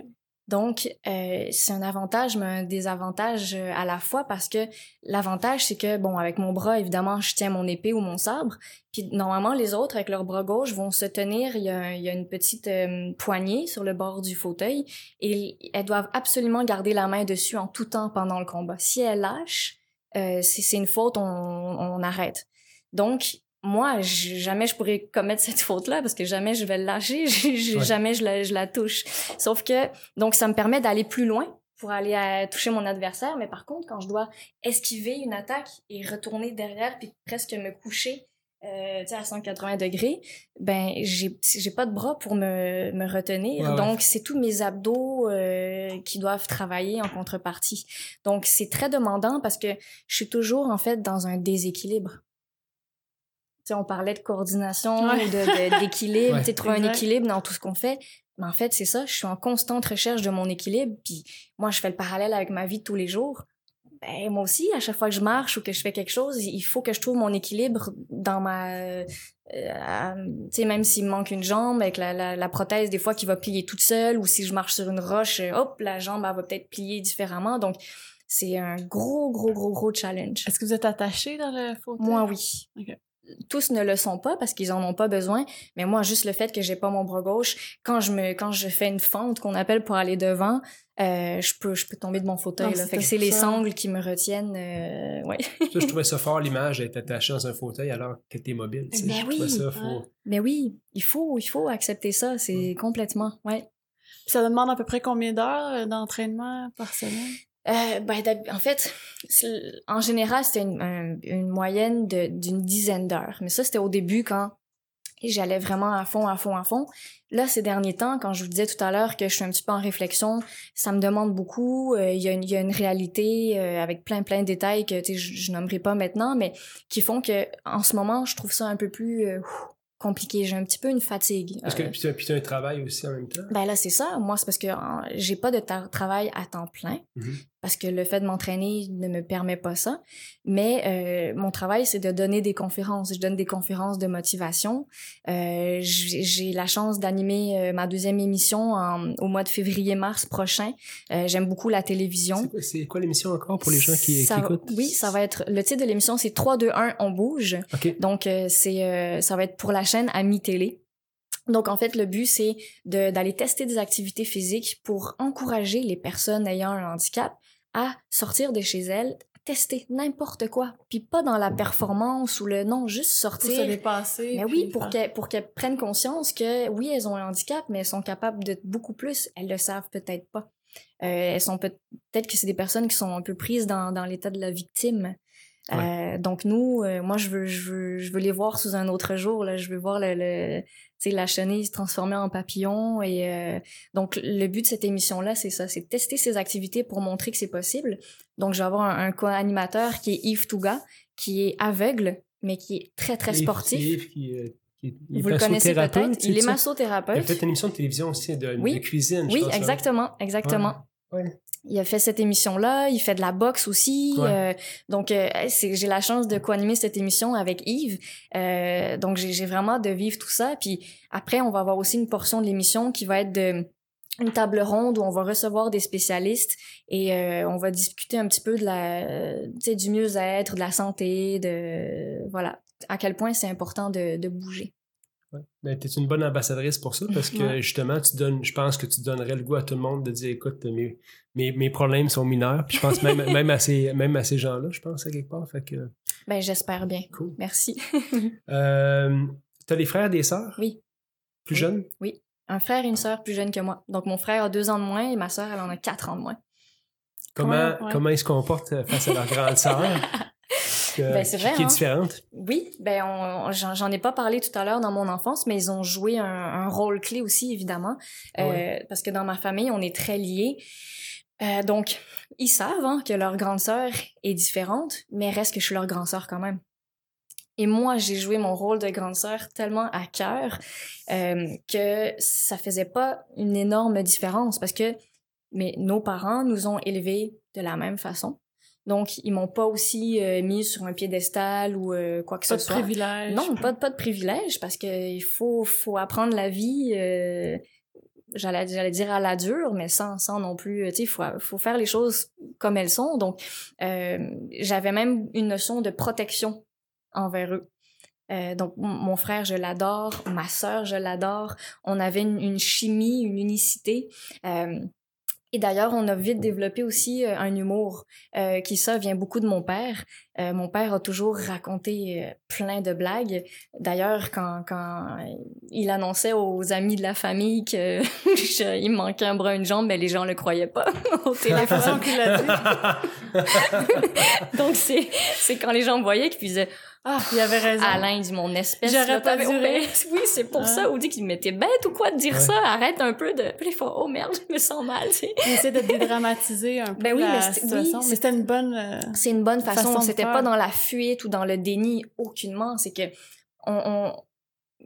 Speaker 4: Donc, euh, c'est un avantage, mais un désavantage euh, à la fois parce que l'avantage, c'est que, bon, avec mon bras, évidemment, je tiens mon épée ou mon sabre. Puis normalement, les autres, avec leur bras gauche, vont se tenir. Il y a, il y a une petite euh, poignée sur le bord du fauteuil et elles doivent absolument garder la main dessus en tout temps pendant le combat. Si elles lâchent, euh, c'est c'est une faute, on, on arrête. Donc, moi, jamais je pourrais commettre cette faute-là parce que jamais je vais le lâcher,
Speaker 3: Ouais.
Speaker 4: jamais je la, je la touche. Sauf que, donc, ça me permet d'aller plus loin pour aller à toucher mon adversaire. Mais par contre, quand je dois esquiver une attaque et retourner derrière puis presque me coucher euh, tu sais, à 180 degrés, ben j'ai j'ai pas de bras pour me, me retenir.
Speaker 3: Ouais, ouais.
Speaker 4: Donc, c'est tous mes abdos euh, qui doivent travailler en contrepartie. Donc, c'est très demandant parce que je suis toujours, en fait, dans un déséquilibre. Sais, on parlait de coordination
Speaker 1: Ouais.
Speaker 4: ou de- de- d'équilibre,
Speaker 3: Ouais.
Speaker 4: tu sais, trouver un équilibre dans tout ce qu'on fait. Mais en fait, c'est ça, je suis en constante recherche de mon équilibre. Puis moi, je fais le parallèle avec ma vie de tous les jours. Ben, moi aussi, à chaque fois que je marche ou que je fais quelque chose, il faut que je trouve mon équilibre dans ma... euh, euh, tu sais, même s'il me manque une jambe, avec la, la, la prothèse, des fois, qui va plier toute seule, ou si je marche sur une roche, euh, hop, la jambe, elle va peut-être plier différemment. Donc, c'est un gros, gros, gros, gros challenge.
Speaker 1: Est-ce que vous êtes attaché dans le fauteuil?
Speaker 4: Moi, oui.
Speaker 1: Ok.
Speaker 4: Tous ne le sont pas parce qu'ils en ont pas besoin, mais moi, juste le fait que j'ai pas mon bras gauche, quand je me, quand je fais une fente qu'on appelle pour aller devant, euh, je peux, je peux tomber de mon fauteuil. Là. Fait que
Speaker 1: c'était
Speaker 4: c'est les sangles qui me retiennent. euh, ouais.
Speaker 3: Ça, je trouvais ça fort, l'image d'être attaché dans un fauteuil alors que t'es mobile. tu sais.
Speaker 4: Ben oui,
Speaker 3: ça,
Speaker 1: ouais.
Speaker 3: faut-
Speaker 4: Mais oui, il faut, il faut accepter ça. C'est complètement, ouais.
Speaker 1: Puis ça demande à peu près combien d'heures euh, d'entraînement par semaine?
Speaker 4: Euh, ben, en fait, en général, c'était une, un- une moyenne d'une dizaine d'heures. Mais ça, c'était au début quand j'allais vraiment à fond, à fond, à fond. Là, ces derniers temps, quand je vous disais tout à l'heure que je suis un petit peu en réflexion, ça me demande beaucoup. Euh, Il y, a une- il y a une réalité euh, avec plein, plein de détails que tu je, je nommerai pas maintenant, mais qui font que en ce moment, je trouve ça un peu plus compliqué. J'ai un petit peu une fatigue.
Speaker 3: Parce que
Speaker 4: Euh,
Speaker 3: puis puis t'as un travail aussi en même temps.
Speaker 4: ben là, c'est ça. Moi, c'est parce que j'ai pas de travail à temps plein.
Speaker 3: Mhm.
Speaker 4: Parce que le fait de m'entraîner ne me permet pas ça. Mais euh, mon travail, c'est de donner des conférences. Je donne des conférences de motivation. Euh, j'ai la chance d'animer euh, ma deuxième émission en- au mois de février-mars prochain. Euh, J'aime beaucoup la télévision.
Speaker 3: C'est quoi, l'émission encore pour les gens qui,
Speaker 4: Ça
Speaker 3: qui écoutent?
Speaker 4: Oui, ça va être... Le titre de l'émission, c'est 3, 2, 1, on bouge.
Speaker 3: OK.
Speaker 4: Donc, euh, c'est, euh, ça va être pour la chaîne Ami Télé. Donc, en fait, le but, c'est de- d'aller tester des activités physiques pour encourager les personnes ayant un handicap à sortir de chez elles, tester n'importe quoi. Puis pas dans la performance ou le non, juste
Speaker 1: Pour se
Speaker 4: sortir.
Speaker 1: dépasser.
Speaker 4: Mais oui, pour qu'elles pour qu'elles prennent conscience que oui, elles ont un handicap, mais elles sont capables de beaucoup plus. Elles le savent peut-être pas. Euh, elles sont peut- peut-être que c'est des personnes qui sont un peu prises dans, dans l'état de la victime. Euh, donc nous, euh, moi je veux, je veux, je veux les voir sous un autre jour. Là, je veux voir le, le la chenille se transformer en papillon. Et euh, donc le but de cette émission là, c'est ça, c'est de tester ces activités pour montrer que c'est possible. Donc je vais avoir un, un co-animateur qui est Yves Touga, qui est aveugle, mais qui est très très
Speaker 3: Yves-
Speaker 4: sportif.
Speaker 3: Yves qui, qui-
Speaker 4: Vous le connaissez
Speaker 3: massothérapeute,
Speaker 4: peut-être? Il est
Speaker 3: ça? Il a
Speaker 4: massothérapeute.
Speaker 3: fait une émission de télévision aussi de,
Speaker 4: Oui.
Speaker 3: de cuisine. je
Speaker 4: Oui,
Speaker 3: hein.
Speaker 4: exactement, exactement.
Speaker 3: Ouais.
Speaker 4: Il a fait cette émission-là, il fait de la boxe aussi.
Speaker 3: Ouais.
Speaker 4: euh, donc, euh, j'ai la chance de co-animer cette émission avec Yves. Euh, donc, j'ai vraiment de vivre tout ça. Puis après, on va avoir aussi une portion de l'émission qui va être de une table ronde où on va recevoir des spécialistes et euh, on va discuter un petit peu de la, du mieux-être, de la santé, de voilà, à quel point c'est important de, de bouger.
Speaker 3: Ouais. Ben, t'es une bonne ambassadrice pour ça parce que
Speaker 1: Ouais.
Speaker 3: justement, tu donnes, je pense que tu donnerais le goût à tout le monde de dire écoute, mes, mes, mes problèmes sont mineurs. Puis je pense même, même à ces, même à ces gens-là, je pense, à quelque part. Fait que
Speaker 4: Ben, j'espère bien.
Speaker 3: cool.
Speaker 4: Merci.
Speaker 3: Euh, T'as des frères et des sœurs?
Speaker 4: Oui.
Speaker 3: Plus
Speaker 4: Oui.
Speaker 3: jeunes?
Speaker 4: un frère et une sœur plus jeunes que moi. Donc, mon frère a deux ans de moins et ma sœur, elle en a quatre ans de moins.
Speaker 3: Comment,
Speaker 1: Ouais, ouais.
Speaker 3: comment ils se comportent face à leur grande sœur?
Speaker 4: Ben, c'est
Speaker 3: qui,
Speaker 4: vrai,
Speaker 3: qui est
Speaker 4: hein.
Speaker 3: différente.
Speaker 4: Oui, ben j'en ai pas parlé tout à l'heure dans mon enfance, mais ils ont joué un, un rôle clé aussi, évidemment. Euh,
Speaker 3: Ouais.
Speaker 4: Parce que dans ma famille, on est très liés. Euh, donc, ils savent hein, que leur grande sœur est différente, mais reste que je suis leur grande sœur quand même. Et moi, j'ai joué mon rôle de grande sœur tellement à cœur euh, que ça faisait pas une énorme différence parce que mais nos parents nous ont élevés de la même façon. Donc, ils m'ont pas aussi euh, mis sur un piédestal ou euh, quoi que
Speaker 1: Pas
Speaker 4: ce
Speaker 1: de
Speaker 4: soit.
Speaker 1: privilège.
Speaker 4: Non, pas, de- pas de privilège parce que il faut, faut apprendre la vie. euh, J'allais, j'allais dire à la dure, mais sans, sans non plus, tu sais, il faut, faut faire les choses comme elles sont. Donc, euh, j'avais même une notion de protection envers eux. Euh, donc, mon- mon frère, je l'adore. Ma sœur, je l'adore. On avait une, une chimie, une unicité. Euh, et d'ailleurs, on a vite développé aussi euh, un humour euh, qui, ça, vient beaucoup de mon père. Euh, mon père a toujours raconté euh, plein de blagues. D'ailleurs, quand, quand il annonçait aux amis de la famille que je- il me manquait un bras, une jambe, ben, les gens le croyaient pas au téléphone.
Speaker 1: qu'il dit.
Speaker 4: Donc, c'est c'est quand les gens me voyaient qu'ils disaient
Speaker 1: Ah, il avait raison.
Speaker 4: Alain dit mon espèce.
Speaker 1: J'aurais pas dû.
Speaker 4: Oui, c'est pour
Speaker 1: Ah.
Speaker 4: ça. Ou dit qu'il m'était bête ou quoi de dire
Speaker 3: Ouais.
Speaker 4: ça. Arrête un peu de. Puis il faut, oh merde, je me sens mal. tu sais.
Speaker 1: Il essaie de dédramatiser un peu
Speaker 4: Ben oui,
Speaker 1: la
Speaker 4: mais c'était- oui,
Speaker 1: c'était une bonne... euh,
Speaker 4: C'est une bonne façon.
Speaker 1: Façon
Speaker 4: C'était pas dans la fuite ou dans le déni, aucunement. C'est que on, on-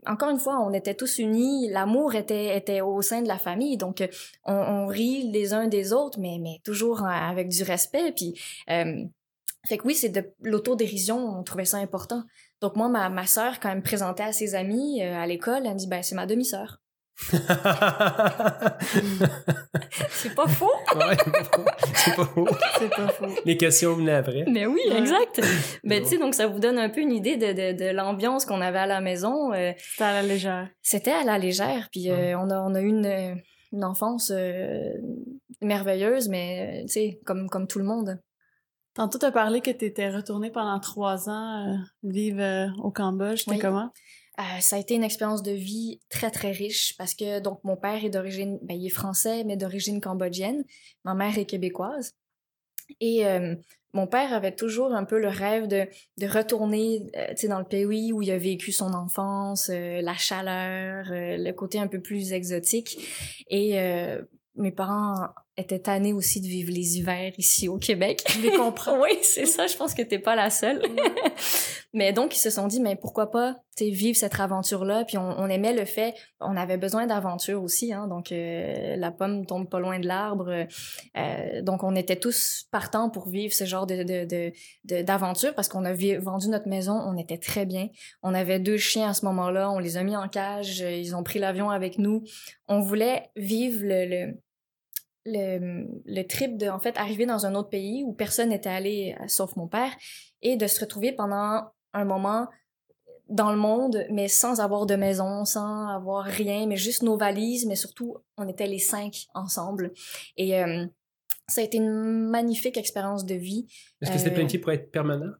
Speaker 4: encore une fois, on était tous unis. L'amour était était au sein de la famille, donc euh, on, on rit les uns des autres, mais mais toujours euh, avec du respect. Puis euh, fait que oui, c'est de l'autodérision. On trouvait ça important. Donc moi, ma ma sœur, quand elle me présentait à ses amis euh, à l'école, elle me dit ben c'est ma demi-sœur. C'est pas faux.
Speaker 3: Ouais, c'est pas faux.
Speaker 1: C'est pas faux.
Speaker 3: Les questions venaient après.
Speaker 4: Mais oui,
Speaker 1: Ouais.
Speaker 4: exact. Ben, tu sais, donc ça vous donne un peu une idée de, de, de l'ambiance qu'on avait à la maison. Euh,
Speaker 1: C'était à la légère.
Speaker 4: c'était à la légère, puis euh, on, a, on a eu une, une enfance euh, merveilleuse, mais, tu sais, comme, comme tout le monde.
Speaker 1: Tantôt, t'as parlé que t'étais retourné pendant trois ans euh, vivre euh, au Cambodge. C'était
Speaker 4: Oui.
Speaker 1: comment?
Speaker 4: Euh, ça a été une expérience de vie très, très riche parce que, donc, mon père est d'origine, ben, il est français, mais d'origine cambodgienne. Ma mère est québécoise. Et euh, mon père avait toujours un peu le rêve de, de retourner tu dans le pays où il a vécu son enfance, la chaleur, le côté un peu plus exotique. Et euh, mes parents étaient tannés aussi de vivre les hivers ici au Québec.
Speaker 1: Je les comprends.
Speaker 4: oui, c'est ça, je pense que t'es pas la seule. mais donc, ils se sont dit, mais pourquoi pas tu sais, vivre cette aventure-là? Puis on, on aimait le fait, on avait besoin d'aventure aussi, hein, donc euh, la pomme tombe pas loin de l'arbre. Euh, donc, on était tous partants pour vivre ce genre de, de, de, de- d'aventure parce qu'on a vendu notre maison, on était très bien. On avait deux chiens à ce moment-là, on les a mis en cage, ils ont pris l'avion avec nous. On voulait vivre le, le le, le trip de en fait arriver dans un autre pays où personne n'était allé euh, sauf mon père et de se retrouver pendant un moment dans le monde mais sans avoir de maison sans avoir rien mais juste nos valises mais surtout on était les cinq ensemble et euh, ça a été une magnifique expérience de vie
Speaker 3: Est-ce que c'était
Speaker 4: Euh,
Speaker 3: planifié pour être permanent?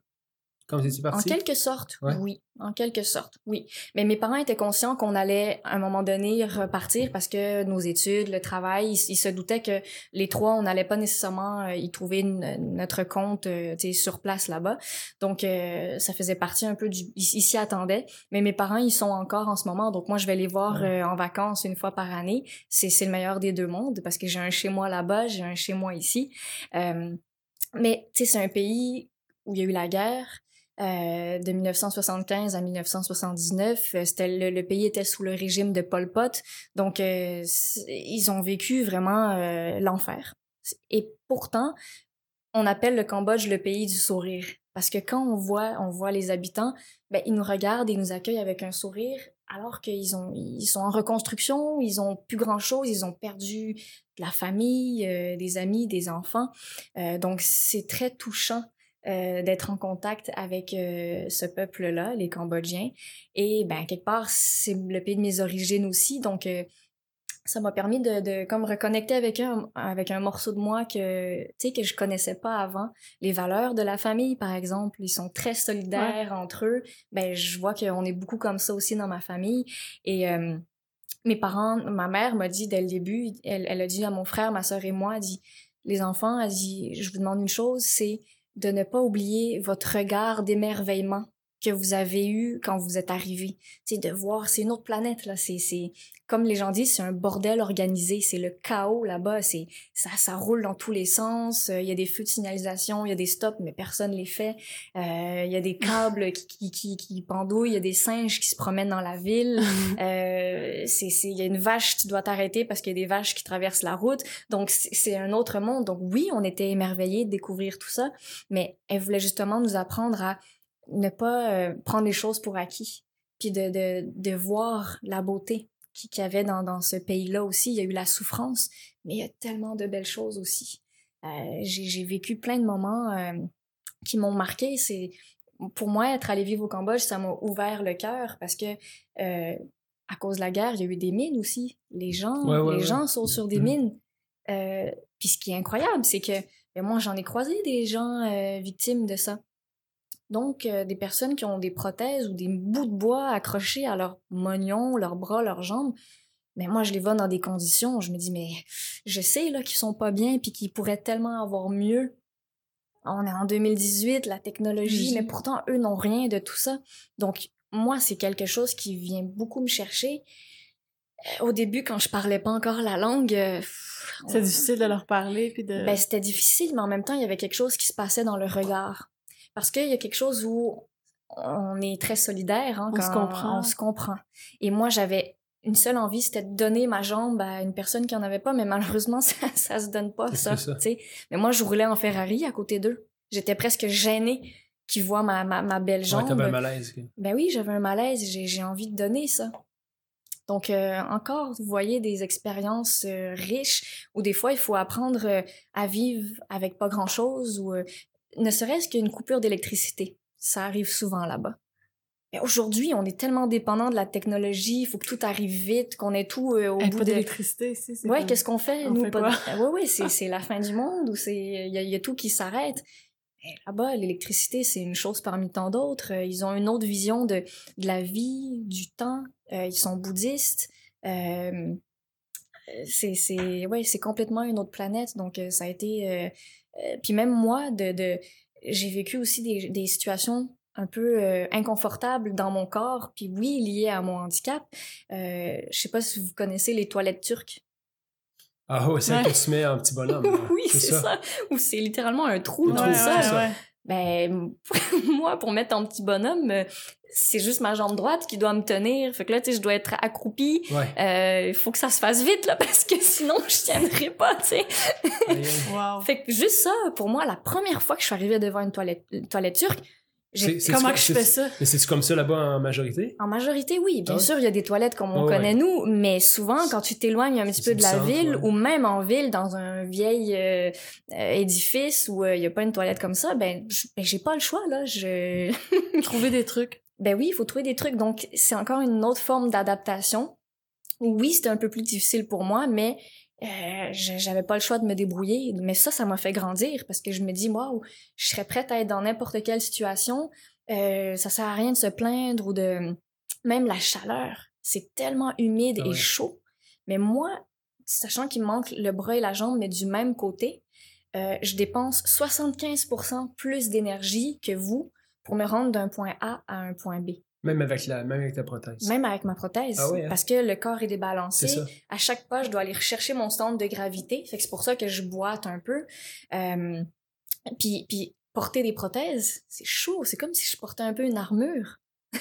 Speaker 3: Vous étiez
Speaker 4: En
Speaker 3: parti?
Speaker 4: quelque sorte,
Speaker 3: Ouais.
Speaker 4: oui. En quelque sorte, oui. Mais mes parents étaient conscients qu'on allait, à un moment donné, repartir parce que nos études, le travail, ils, ils se doutaient que les trois, on n'allait pas nécessairement euh, y trouver notre compte euh, sur place là-bas. Donc, euh, ça faisait partie un peu du... Ils s'y attendaient. Mais mes parents, ils sont encore en ce moment. Donc, moi, je vais les voir
Speaker 3: Ouais.
Speaker 4: en vacances une fois par année. C'est c'est le meilleur des deux mondes parce que j'ai un chez moi là-bas, j'ai un chez moi ici. Mais, tu sais, c'est un pays où il y a eu la guerre. Euh, de 1975 à 1979, euh, le, pays était sous le régime de Pol Pot, donc euh, ils ont vécu vraiment l'enfer. Et pourtant, on appelle le Cambodge le pays du sourire. Parce que quand on voit les habitants, ben ils nous regardent et nous accueillent avec un sourire alors qu'ils ont ils sont en reconstruction, ils ont plus grand chose, ils ont perdu de la famille, des amis, des enfants, donc c'est très touchant euh, d'être en contact avec euh, ce peuple-là, les Cambodgiens. Et ben quelque part, c'est le pays de mes origines aussi, donc euh, ça m'a permis de, de comme reconnecter avec un avec un morceau de moi que tu sais que je connaissais pas avant. Les valeurs de la famille, par exemple, ils sont très solidaires entre eux. Ben je vois qu'on est beaucoup comme ça aussi dans ma famille. Et euh, mes parents, ma mère m'a dit dès le début, elle, elle a dit à mon frère, ma sœur et moi, elle dit les enfants, elle dit je vous demande une chose, c'est de ne pas oublier votre regard d'émerveillement que vous avez eu quand vous êtes arrivé. C'est de voir, c'est une autre planète là. C'est, c'est comme les gens disent, c'est un bordel organisé. C'est le chaos là-bas. C'est ça, ça roule dans tous les sens. Euh, il y a des feux de signalisation, il y a des stops, mais personne les fait. Euh, il y a des câbles qui, qui, qui, qui pendouillent, il y a des singes qui se promènent dans la ville. euh, c'est, c'est, il y a une vache, tu dois t'arrêter parce qu'il y a des vaches qui traversent la route. Donc c'est, c'est un autre monde. Donc oui, on était émerveillés de découvrir tout ça, mais elle voulait justement nous apprendre à ne pas euh, prendre les choses pour acquis, puis de, de, de voir la beauté qu'il y avait dans, dans ce pays-là aussi. Il y a eu la souffrance, mais il y a tellement de belles choses aussi. Euh, j'ai vécu plein de moments euh, qui m'ont marqué. C'est pour moi être allé vivre au Cambodge, ça m'a ouvert le cœur parce que à cause de la guerre, il y a eu des mines aussi. Les gens,
Speaker 3: Ouais, ouais,
Speaker 4: les
Speaker 3: ouais.
Speaker 4: gens sont sur des
Speaker 3: Mhm.
Speaker 4: mines. Puis ce qui est incroyable, c'est que ben, moi j'en ai croisé des gens victimes de ça. Donc, euh, des personnes qui ont des prothèses ou des bouts de bois accrochés à leurs moignons, leurs bras, leurs jambes. Mais moi, je les vois dans des conditions, je me dis, mais je sais là qu'ils sont pas bien puis qu'ils pourraient tellement avoir mieux. On est en 2018, la technologie, mais pourtant, eux n'ont rien de tout ça. Donc, moi, c'est quelque chose qui vient beaucoup me chercher. Euh, Au début, quand je parlais pas encore la langue, euh,
Speaker 1: C'est difficile de leur parler puis de.
Speaker 4: ben, c'était difficile, mais en même temps, il y avait quelque chose qui se passait dans le regard. Parce qu'il y a quelque chose où on est très solidaire. Hein,
Speaker 1: On se comprend.
Speaker 4: On se comprend. Et moi, j'avais une seule envie, c'était de donner ma jambe à une personne qui en avait pas, mais malheureusement, ça, ça se donne pas, ça.
Speaker 3: ça.
Speaker 4: tu sais. Mais moi, je roulais en Ferrari à côté d'eux. J'étais presque gênée qu'ils voient ma, ma, ma belle
Speaker 3: Ouais,
Speaker 4: jambe.
Speaker 3: t'avais un malaise.
Speaker 4: Ben oui, j'avais un malaise, j'ai j'ai envie de donner ça. Donc euh, encore, vous voyez des expériences euh, riches où des fois il faut apprendre euh, à vivre avec pas grand-chose ou euh, ne serait-ce qu'une coupure d'électricité. Ça arrive souvent là-bas. Mais aujourd'hui, on est tellement dépendant de la technologie, il faut que tout arrive vite, qu'on ait tout euh, au bout
Speaker 1: pas
Speaker 4: de
Speaker 1: ici. c'est
Speaker 4: Ouais, qu'est-ce qu'on fait
Speaker 1: on
Speaker 4: nous?
Speaker 1: fait
Speaker 4: pas de- Ouais ouais, c'est c'est la fin du monde ou c'est il y, a- il y a tout qui s'arrête. Là-bas, l'électricité, c'est une chose parmi tant d'autres. Euh, Ils ont une autre vision de, de la vie, du temps. Euh, ils sont bouddhistes. Euh, c'est c'est ouais, c'est complètement une autre planète. Donc euh, ça a été euh, euh, puis même moi de, de j'ai vécu aussi des, des situations un peu euh, inconfortables dans mon corps, puis oui, liées à mon handicap. Euh, je sais pas si vous connaissez les toilettes turques.
Speaker 3: Ah ouais, c'est
Speaker 1: Ouais.
Speaker 3: que tu mets un petit bonhomme.
Speaker 4: oui, c'est ça. Ou c'est littéralement un trou dans le sol. Ben, moi, pour mettre ton petit bonhomme, euh, c'est juste ma jambe droite qui doit me tenir. Fait que là, tu sais, je dois être accroupie.
Speaker 3: Ouais.
Speaker 4: Euh, Il faut que ça se fasse vite, là, parce que sinon, je tiendrai pas, tu sais.
Speaker 1: Wow.
Speaker 4: Fait que juste ça, pour moi, la première fois que je suis arrivée devant une toilette, une toilette turque,
Speaker 1: Comment
Speaker 3: c'est-
Speaker 1: que je fais ça?
Speaker 3: Mais c'est comme ça là-bas en majorité?
Speaker 4: En majorité, oui. Bien
Speaker 3: Ah ouais?
Speaker 4: sûr, il y a des toilettes comme on
Speaker 3: Ah ouais.
Speaker 4: connaît nous, mais souvent, quand tu t'éloignes un petit peu de la
Speaker 3: centre,
Speaker 4: ville,
Speaker 3: ouais.
Speaker 4: ou même en ville, dans un vieil euh, euh, édifice où euh, il y a pas une toilette comme ça, ben, ben, j'ai pas le choix, là. Je...
Speaker 1: Trouver des trucs.
Speaker 4: Ben oui, il faut trouver des trucs. Donc, c'est encore une autre forme d'adaptation. Oui, c'était un peu plus difficile pour moi, mais euh, j'avais pas le choix de me débrouiller. Mais ça, ça m'a fait grandir parce que je me dis, waouh, je serais prête à être dans n'importe quelle situation. Euh, ça sert à rien de se plaindre ou de... Même la chaleur, c'est tellement humide et chaud. Mais moi, sachant qu'il me manque le bras et la jambe, mais du même côté, euh, je dépense 75% plus d'énergie que vous pour me rendre d'un point A à un point B.
Speaker 3: Même avec la, même avec ta prothèse.
Speaker 4: Même avec ma prothèse.
Speaker 3: Ah hein?
Speaker 4: Parce que le corps est débalancé. À chaque pas, je dois aller rechercher mon stand de gravité. Fait que c'est pour ça que je boite un peu. Euh, puis, puis porter des prothèses, c'est chaud. C'est comme si je portais un peu une armure.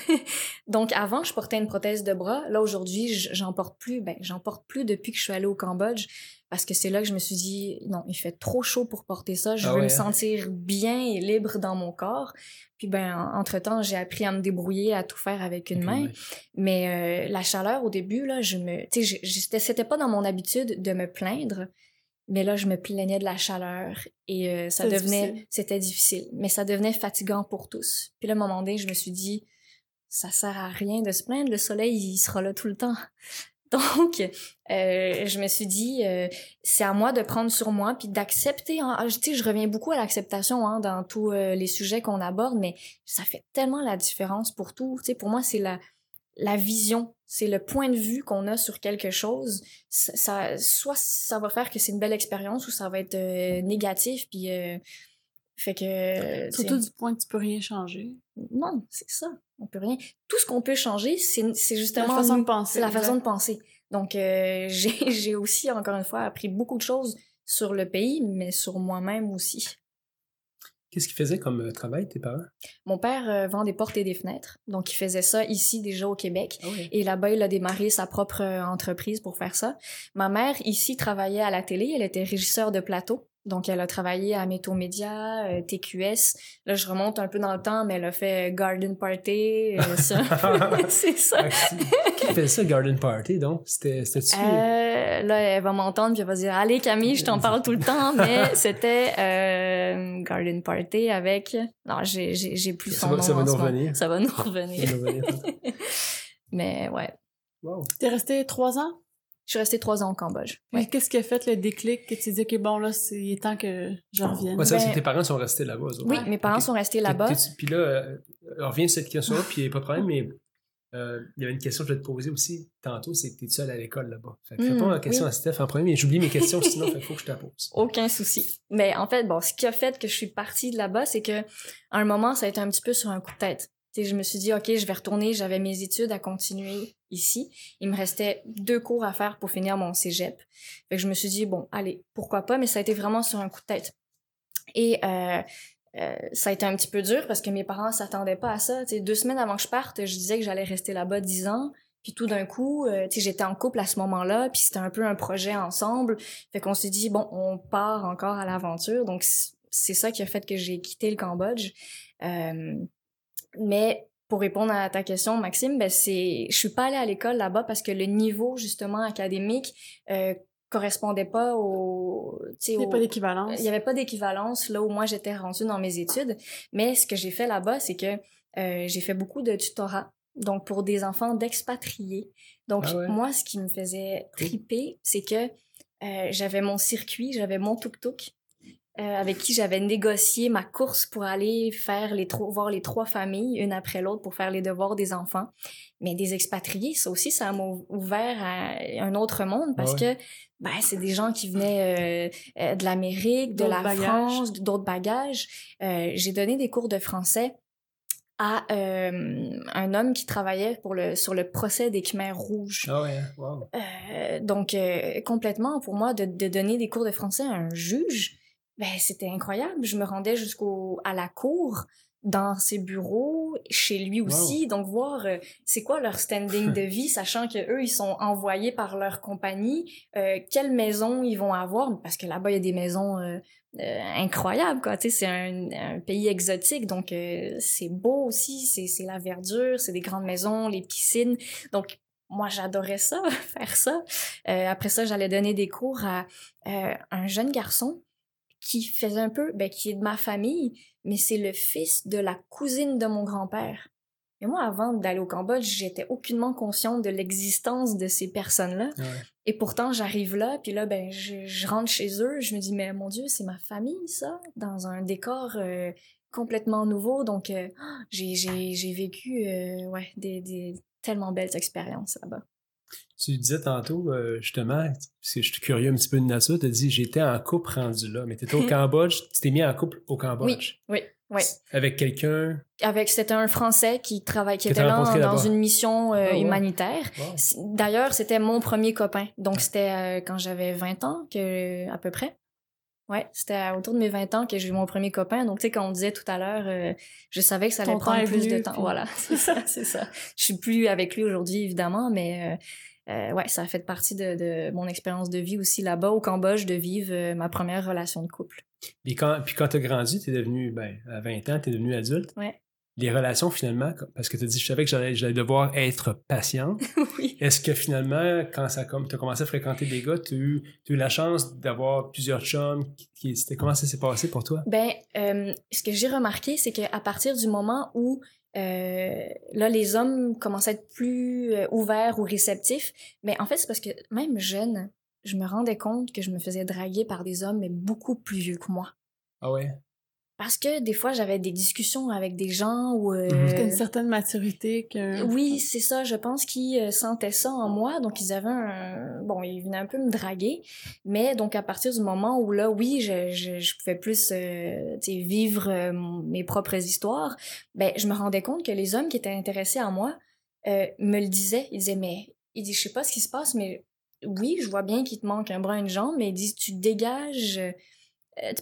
Speaker 4: Donc avant, je portais une prothèse de bras. Là aujourd'hui, j'en porte plus. Ben, j'en porte plus depuis que je suis allée au Cambodge parce que c'est là que je me suis dit non, il fait trop chaud pour porter ça. Je
Speaker 3: Ah
Speaker 4: veux
Speaker 3: ouais,
Speaker 4: me sentir bien et libre dans mon corps. Puis ben entre temps, j'ai appris à me débrouiller, à tout faire avec une main. Mais euh, la chaleur au début là, je me, tu sais, c'était pas dans mon habitude de me plaindre. Mais là, je me plaignais de la chaleur et euh, ça devenait, c'était difficile. Mais ça devenait fatigant pour tous. Puis là, à un moment donné, je me suis dit, ça sert à rien de se plaindre, le soleil, il sera là tout le temps. Donc, euh, je me suis dit, euh, c'est à moi de prendre sur moi puis d'accepter. hein. Ah, Tu sais, je reviens beaucoup à l'acceptation hein, dans tous euh, les sujets qu'on aborde, mais ça fait tellement la différence pour tout. Tu sais, pour moi, c'est la la vision, c'est le point de vue qu'on a sur quelque chose. Ça, ça- soit ça va faire que c'est une belle expérience ou ça va être négatif puis Fait que.
Speaker 1: Surtout du point que tu peux rien changer.
Speaker 4: Non, c'est ça. On peut rien. Tout ce qu'on peut changer, c'est justement.
Speaker 1: La façon
Speaker 4: nous.
Speaker 1: de penser.
Speaker 4: C'est la façon de penser. Donc, euh, j'ai aussi, encore une fois, appris beaucoup de choses sur le pays, mais sur moi-même aussi.
Speaker 3: Qu'est-ce qu'ils faisaient comme euh, travail, tes parents?
Speaker 4: Mon père euh, vend des portes et des fenêtres. Donc, il faisait ça ici déjà au Québec.
Speaker 3: Ah.
Speaker 4: Et là-bas, il a démarré sa propre entreprise pour faire ça. Ma mère, ici, travaillait à la télé. Elle était régisseur de plateau. Donc, elle a travaillé à Métaux Média, euh, TQS. Là, je remonte un peu dans le temps, mais elle a fait Garden Party. euh, ça. c'est ça.
Speaker 3: Ah, Qui faisait ça, Garden Party, donc? C'était- C'était-tu...
Speaker 4: Euh, là, elle va m'entendre puis elle va dire Allez, Camille, je t'en parle tout le temps, mais c'était euh, Garden Party avec. Non, j'ai plus
Speaker 3: Ça
Speaker 4: son
Speaker 3: va-
Speaker 4: nom.
Speaker 3: ça va nous revenir.
Speaker 4: Ça va nous
Speaker 3: Ça
Speaker 4: revenir.
Speaker 3: va revenir.
Speaker 4: mais ouais.
Speaker 3: Wow.
Speaker 1: T'es resté trois ans?
Speaker 4: Je suis restée trois ans au Cambodge. Ouais.
Speaker 1: Qu'est-ce qui a fait le déclic que tu dis que bon, là, c'est il est temps que je revienne?
Speaker 3: Ouais, ça,
Speaker 4: Ben-
Speaker 3: tes parents sont restés là-bas.
Speaker 4: Oui, mes parents
Speaker 3: Ok.
Speaker 4: sont restés là-bas.
Speaker 3: Puis là, euh, on revient sur cette question-là, puis pas de problème, mais euh, il y avait une question que je vais te poser aussi tantôt, c'est que t'es seul à l'école là-bas. Fait que
Speaker 4: Hmm,
Speaker 3: réponds à la question
Speaker 4: oui.
Speaker 3: à Steph en premier, mais j'oublie mes questions, sinon il faut que je te la pose.
Speaker 4: Aucun souci. Mais en fait, bon, ce qui a fait que je suis partie de là-bas, c'est que à un moment, ça a été un petit peu sur un coup de tête. Tu sais, je me suis dit, OK, je vais retourner, j'avais mes études à continuer ici. Il me restait deux cours à faire pour finir mon cégep. Fait je me suis dit, bon, allez, pourquoi pas, mais ça a été vraiment sur un coup de tête. Et euh, euh, ça a été un petit peu dur parce que mes parents s'attendaient pas à ça. Tu sais, deux semaines avant que je parte, je disais que j'allais rester là-bas dix ans. Puis tout d'un coup, euh, j'étais en couple à ce moment-là, puis c'était un peu un projet ensemble. Fait qu'on s'est dit, bon, on part encore à l'aventure. Donc, c'est ça qui a fait que j'ai quitté le Cambodge. Euh, mais pour répondre à ta question, Maxime, ben c'est, je suis pas allée à l'école là-bas parce que le niveau, justement, académique, euh, correspondait pas au, tu sais,
Speaker 1: Il n'y a
Speaker 4: au-
Speaker 1: pas d'équivalence.
Speaker 4: il y avait pas d'équivalence là où moi j'étais rendue dans mes études. Mais ce que j'ai fait là-bas, c'est que euh, j'ai fait beaucoup de tutorat. Donc, pour des enfants d'expatriés. Donc,
Speaker 3: Ah ouais?
Speaker 4: moi, ce qui me faisait triper, c'est que euh, j'avais mon circuit, j'avais mon tuk-tuk, euh, avec qui j'avais négocié ma course pour aller faire les trois, voir les trois familles, une après l'autre, pour faire les devoirs des enfants. Mais des expatriés, ça aussi, ça m'a ouvert à un autre monde parce
Speaker 3: ouais.
Speaker 4: que ben, c'est des gens qui venaient euh, euh, de l'Amérique, de la
Speaker 1: bagages.
Speaker 4: France, d'autres bagages. Euh, J'ai donné des cours de français à euh, un homme qui travaillait pour le, sur le procès des Khmers rouges.
Speaker 3: Ah ouais, hein? wow.
Speaker 4: Donc, complètement, pour moi, de, de donner des cours de français à un juge, ben, c'était incroyable. Je me rendais jusqu'au à la cour, dans ses bureaux, chez lui aussi. Donc, voir euh, c'est quoi leur standing de vie, sachant que eux ils sont envoyés par leur compagnie, euh, quelle maison ils vont avoir, parce que là-bas, il y a des maisons euh, euh, incroyables, quoi. Tu sais, c'est un, un pays exotique, donc euh, c'est beau aussi, c'est c'est la verdure, c'est des grandes maisons, les piscines. Donc, moi, j'adorais ça, faire ça. Euh, après ça, j'allais donner des cours à euh, un jeune garçon qui faisait un peu, ben, qui est de ma famille, mais c'est le fils de la cousine de mon grand-père. Et moi, avant d'aller au Cambodge, j'étais aucunement consciente de l'existence de ces personnes-là.
Speaker 3: Ouais.
Speaker 4: Et pourtant, j'arrive là, puis là, ben, je, je rentre chez eux, je me dis, mais mon Dieu, c'est ma famille, ça, dans un décor euh, complètement nouveau. Donc, euh, j'ai vécu, euh, ouais, des, des tellement belles expériences là-bas.
Speaker 3: Tu disais tantôt, euh, justement, parce que je suis curieux un petit peu de nature, tu as dit j'étais en couple rendu là, mais tu étais au Cambodge, tu t'es mis en couple au Cambodge.
Speaker 4: Oui, oui.
Speaker 3: Avec quelqu'un?
Speaker 4: Avec, c'était un Français qui travaille, qui était là dans une mission euh,
Speaker 3: Ah ouais.
Speaker 4: humanitaire.
Speaker 3: Wow.
Speaker 4: D'ailleurs, c'était mon premier copain. Donc, c'était euh, quand j'avais 20 ans, que, à peu près. Ouais, c'était autour de mes 20 ans que j'ai eu mon premier copain. Donc, tu sais, quand on disait tout à l'heure, euh, je savais que ça allait
Speaker 1: Ton
Speaker 4: prendre plus
Speaker 1: venu,
Speaker 4: de temps.
Speaker 1: puis-
Speaker 4: Voilà, c'est ça, c'est ça. Je suis plus avec lui aujourd'hui, évidemment, mais euh, euh, ouais, ça a fait partie de, de mon expérience de vie aussi là-bas, au Cambodge, de vivre euh, ma première relation de couple.
Speaker 3: Et quand, puis quand tu as grandi, tu es devenu, ben, à 20 ans, tu es devenu adulte.
Speaker 4: Ouais.
Speaker 3: Les relations, finalement, parce que tu as dit, je savais que j'allais j'allais devoir être patient.
Speaker 4: oui.
Speaker 3: Est-ce que finalement, quand tu as commencé à fréquenter des gars, tu as eu, t'as eu la chance d'avoir plusieurs chums? Qui, qui- comment ça s'est passé pour toi?
Speaker 4: Ben, euh, ce que j'ai remarqué, c'est qu'à partir du moment où euh, là, les hommes commencent à être plus euh, ouverts ou réceptifs, mais en fait, c'est parce que même jeune, je me rendais compte que je me faisais draguer par des hommes, mais beaucoup plus vieux que moi.
Speaker 3: Ah ouais?
Speaker 4: Parce que des fois j'avais des discussions avec des gens où euh,
Speaker 3: Mhm.
Speaker 1: Une certaine maturité que...
Speaker 4: oui c'est ça je pense qu'ils euh, sentaient ça en moi. Donc ils avaient un bon ils venaient un peu me draguer. Mais donc à partir du moment où là oui je je, je pouvais plus euh, vivre euh, mes propres histoires ben je me rendais compte que les hommes qui étaient intéressés à moi me le disaient. Ils disaient mais il dit je sais pas ce qui se passe mais oui je vois bien qu'il te manque un bras une jambe mais ils disent tu dégages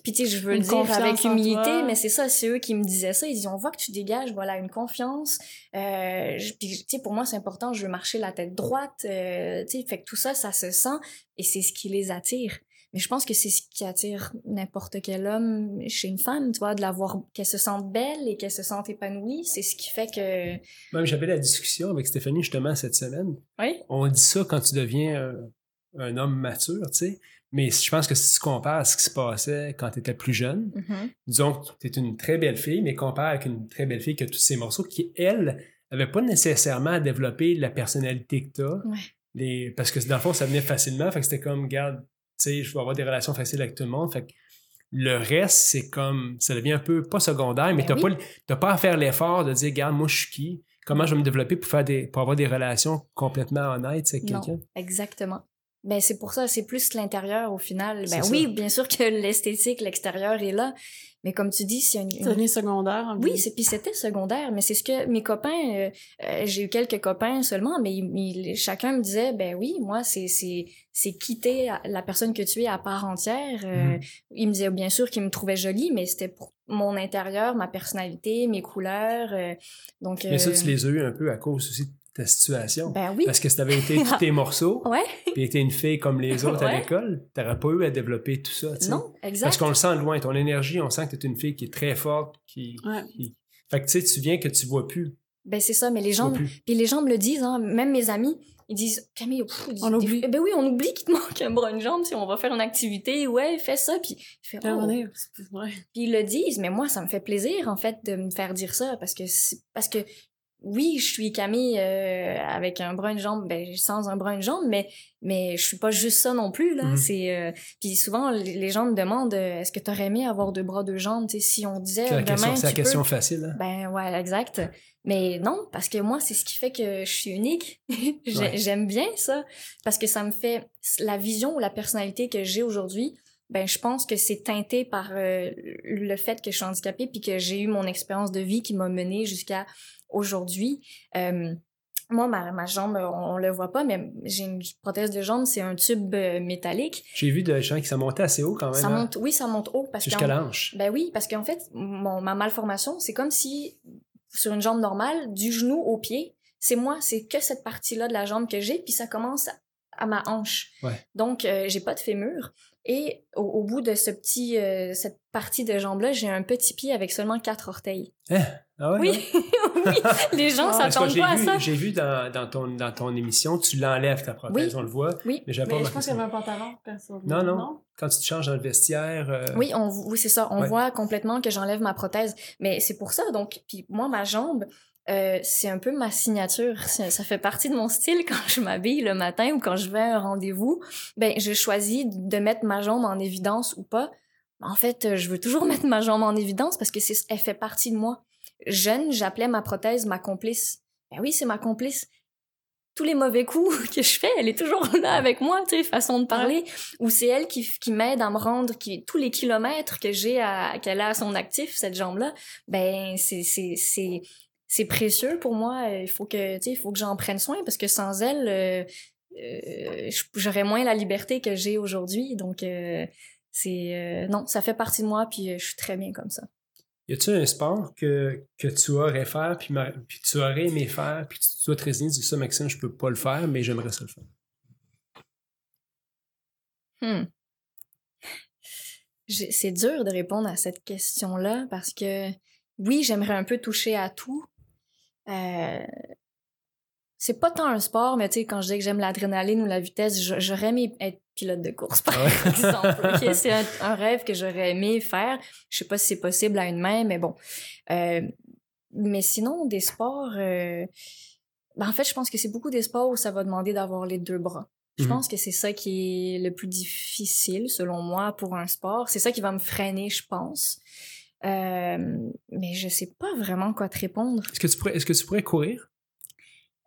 Speaker 4: puis tu sais, je veux
Speaker 1: Une
Speaker 4: le dire avec humilité, mais c'est ça, c'est eux qui me disaient ça. Ils disaient, on voit que tu dégages, voilà, une confiance. Euh, puis tu sais, pour moi, c'est important, je veux marcher la tête droite. Euh, tu sais, fait que tout ça, ça se sent et c'est ce qui les attire. Mais je pense que c'est ce qui attire n'importe quel homme chez une femme, tu vois, de la voir, qu'elle se sente belle et qu'elle se sente épanouie. C'est ce qui fait que...
Speaker 3: Même j'avais la discussion avec Stéphanie justement cette semaine.
Speaker 4: Oui.
Speaker 3: On dit ça quand tu deviens euh, un homme mature, tu sais. Mais je pense que si tu compares à ce qui se passait quand tu étais plus jeune,
Speaker 4: Mhm.
Speaker 3: disons que tu es une très belle fille, mais compare avec une très belle fille qui a tous ces morceaux qui, elle, n'avait pas nécessairement développé la personnalité que tu as.
Speaker 4: Ouais.
Speaker 3: Les... Parce que dans le fond, ça venait facilement. Fait que c'était comme, regarde, tu sais, je vais avoir des relations faciles avec tout le monde. Fait que le reste, c'est comme, ça devient un peu, pas secondaire, mais
Speaker 4: Ben
Speaker 3: t'as
Speaker 4: oui.
Speaker 3: pas, à faire l'effort de dire, regarde, moi, je suis qui? Comment je vais me développer pour, faire des, pour avoir des relations complètement honnêtes avec quelqu'un?
Speaker 4: Exactement. Ben c'est pour ça, c'est plus l'intérieur au final. Ben oui,
Speaker 3: ça.
Speaker 4: bien sûr que l'esthétique, l'extérieur est là, mais comme tu dis, c'est une,
Speaker 1: Ça devient secondaire. en
Speaker 4: Oui, c'est puis c'était secondaire, mais c'est ce que mes copains, euh, euh, j'ai eu quelques copains seulement, mais ils- ils- chacun me disait, ben oui, moi c'est c'est c'est quitter la personne que tu es à part entière. Euh,
Speaker 3: Mhm.
Speaker 4: Il me disait bien sûr qu'il me trouvait jolie, mais c'était pour mon intérieur, ma personnalité, mes couleurs. donc.
Speaker 3: Mais ça, tu les as eu un peu à cause aussi de ta situation.
Speaker 4: Ben oui.
Speaker 3: Parce que si t'avais été tous tes morceaux,
Speaker 4: Ouais.
Speaker 3: puis été une fille comme les autres à l'école, t'aurais pas eu à développer tout ça.
Speaker 4: Non, exact.
Speaker 3: Parce qu'on le sent loin, ton énergie, on sent que t'es une fille qui est très forte, qui...
Speaker 1: Ouais.
Speaker 3: qui- Fait que tu sais, tu viens que tu vois plus.
Speaker 4: Ben c'est ça, mais les gens, puis les gens me le disent, hein, même mes amis, ils disent Camille, pff, ils
Speaker 1: On oublie.
Speaker 4: Eh Ben oui, on oublie qu'il te manque un bras, une jambe, si on va faire une activité, ouais, fais ça, puis il fait,
Speaker 1: À un
Speaker 4: oh.
Speaker 1: ouais.
Speaker 4: Puis ils le disent, mais moi, ça me fait plaisir, en fait, de me faire dire ça, parce que, parce que, oui, je suis Camille euh, avec un bras, une jambe, ben, sans un bras, une jambe, mais, mais je suis pas juste ça non plus, là.
Speaker 3: Mhm.
Speaker 4: C'est, euh, puis souvent, les gens me demandent, euh, est-ce que t'aurais aimé avoir deux bras, deux jambes, tu sais, si on disait,
Speaker 3: C'est la question,
Speaker 4: demain,
Speaker 3: c'est la
Speaker 4: tu peux-
Speaker 3: question facile. Hein?
Speaker 4: ben ouais, exact. Mais non, parce que moi, c'est ce qui fait que je suis unique. J'ai-
Speaker 3: Ouais.
Speaker 4: J'aime bien ça, parce que ça me fait la vision ou la personnalité que j'ai aujourd'hui. Ben, je pense que c'est teinté par euh, le fait que je suis handicapée puis que j'ai eu mon expérience de vie qui m'a menée jusqu'à aujourd'hui. Euh, moi, ma, ma jambe, on, on le voit pas, mais j'ai une prothèse de jambe, c'est un tube euh, métallique.
Speaker 3: J'ai vu des gens qui sont montés assez haut quand même.
Speaker 4: Ça
Speaker 3: hein,
Speaker 4: monte, oui, ça monte haut parce
Speaker 3: Jusqu'à l'anche.
Speaker 4: ben oui, parce qu'en fait, mon, ma malformation, c'est comme si, sur une jambe normale, du genou au pied, c'est moi, c'est que cette partie-là de la jambe que j'ai, puis ça commence à, à ma hanche.
Speaker 3: Ouais.
Speaker 4: Donc, euh, j'ai pas de fémur. Et au, au bout de ce petit, euh, cette partie de jambe-là, j'ai un petit pied avec seulement quatre orteils.
Speaker 3: Ah ouais,
Speaker 4: Oui, oui, les gens
Speaker 1: Ah,
Speaker 4: s'attendent pas à
Speaker 3: vu,
Speaker 4: ça.
Speaker 3: j'ai vu dans, dans ton, dans ton émission, tu l'enlèves ta prothèse,
Speaker 4: Oui.
Speaker 3: on le voit.
Speaker 4: Oui,
Speaker 3: Mais
Speaker 1: Mais je pense qu'il y avait un pantalon, perso.
Speaker 3: Non, non? Quand tu te changes dans le vestiaire. euh,
Speaker 4: Oui, on, oui c'est ça. On
Speaker 3: Ouais.
Speaker 4: voit complètement que j'enlève ma prothèse. Mais c'est pour ça, donc, puis moi, ma jambe, euh, c'est un peu ma signature. Ça, ça fait partie de mon style quand je m'habille le matin ou quand je vais à un rendez-vous. Ben, je choisis de mettre ma jambe en évidence ou pas. En fait, euh, je veux toujours mettre ma jambe en évidence parce que c'est, elle fait partie de moi. Jeune, j'appelais ma prothèse ma complice. Ben oui, c'est ma complice. Tous les mauvais coups que je fais, elle est toujours là avec moi, tu sais, façon de parler. Ou c'est elle qui, qui m'aide à me rendre, qui, tous les kilomètres que j'ai à, qu'elle a à son actif, cette jambe-là, ben, c'est, c'est, c'est, c'est précieux pour moi. Il faut que, tu il faut que j'en prenne soin parce que sans elle, euh, euh, j'aurais moins la liberté que j'ai aujourd'hui. Donc, euh, c'est, euh, non, ça fait partie de moi puis euh, je suis très bien comme ça.
Speaker 3: Y a-tu un sport que, que tu aurais faire, puis, ma- puis tu aurais aimé faire, puis tu dois te résigner, tu dis ça, Maxime, je peux pas le faire, mais j'aimerais ça le faire?
Speaker 4: Hmm. C'est dur de répondre à cette question-là parce que oui, j'aimerais un peu toucher à tout. Euh, c'est pas tant un sport, mais tu sais, quand je dis que j'aime l'adrénaline ou la vitesse, j'aurais aimé être pilote de course, par exemple. C'est un, un rêve que j'aurais aimé faire. Je sais pas si c'est possible à une main, mais bon. Euh, mais sinon, des sports... euh, ben, en fait, je pense que c'est beaucoup des sports où ça va demander d'avoir les deux bras. Je
Speaker 3: Mhm.
Speaker 4: pense que c'est ça qui est le plus difficile, selon moi, pour un sport. C'est ça qui va me freiner, je pense. Euh, mais je sais pas vraiment quoi te répondre.
Speaker 3: Est-ce que tu pourrais, est-ce que tu pourrais courir?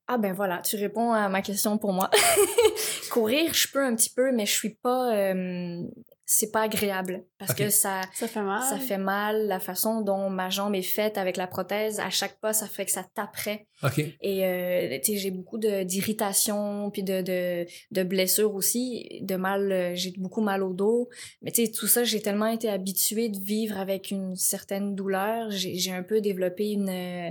Speaker 4: Ah ben voilà, tu réponds à ma question pour moi. Courir, je peux un petit peu, mais je suis pas... euh, c'est pas agréable parce que ça...
Speaker 1: Ça fait mal.
Speaker 4: Ça fait mal, la façon dont ma jambe est faite avec la prothèse, à chaque pas, ça fait que ça taperait.
Speaker 3: OK.
Speaker 4: Et euh, tu sais, j'ai beaucoup de- d'irritation, puis de, de, de blessures aussi, de mal, euh, j'ai beaucoup mal au dos. Mais tu sais, tout ça, j'ai tellement été habituée de vivre avec une certaine douleur, j'ai j'ai un peu développé une, euh,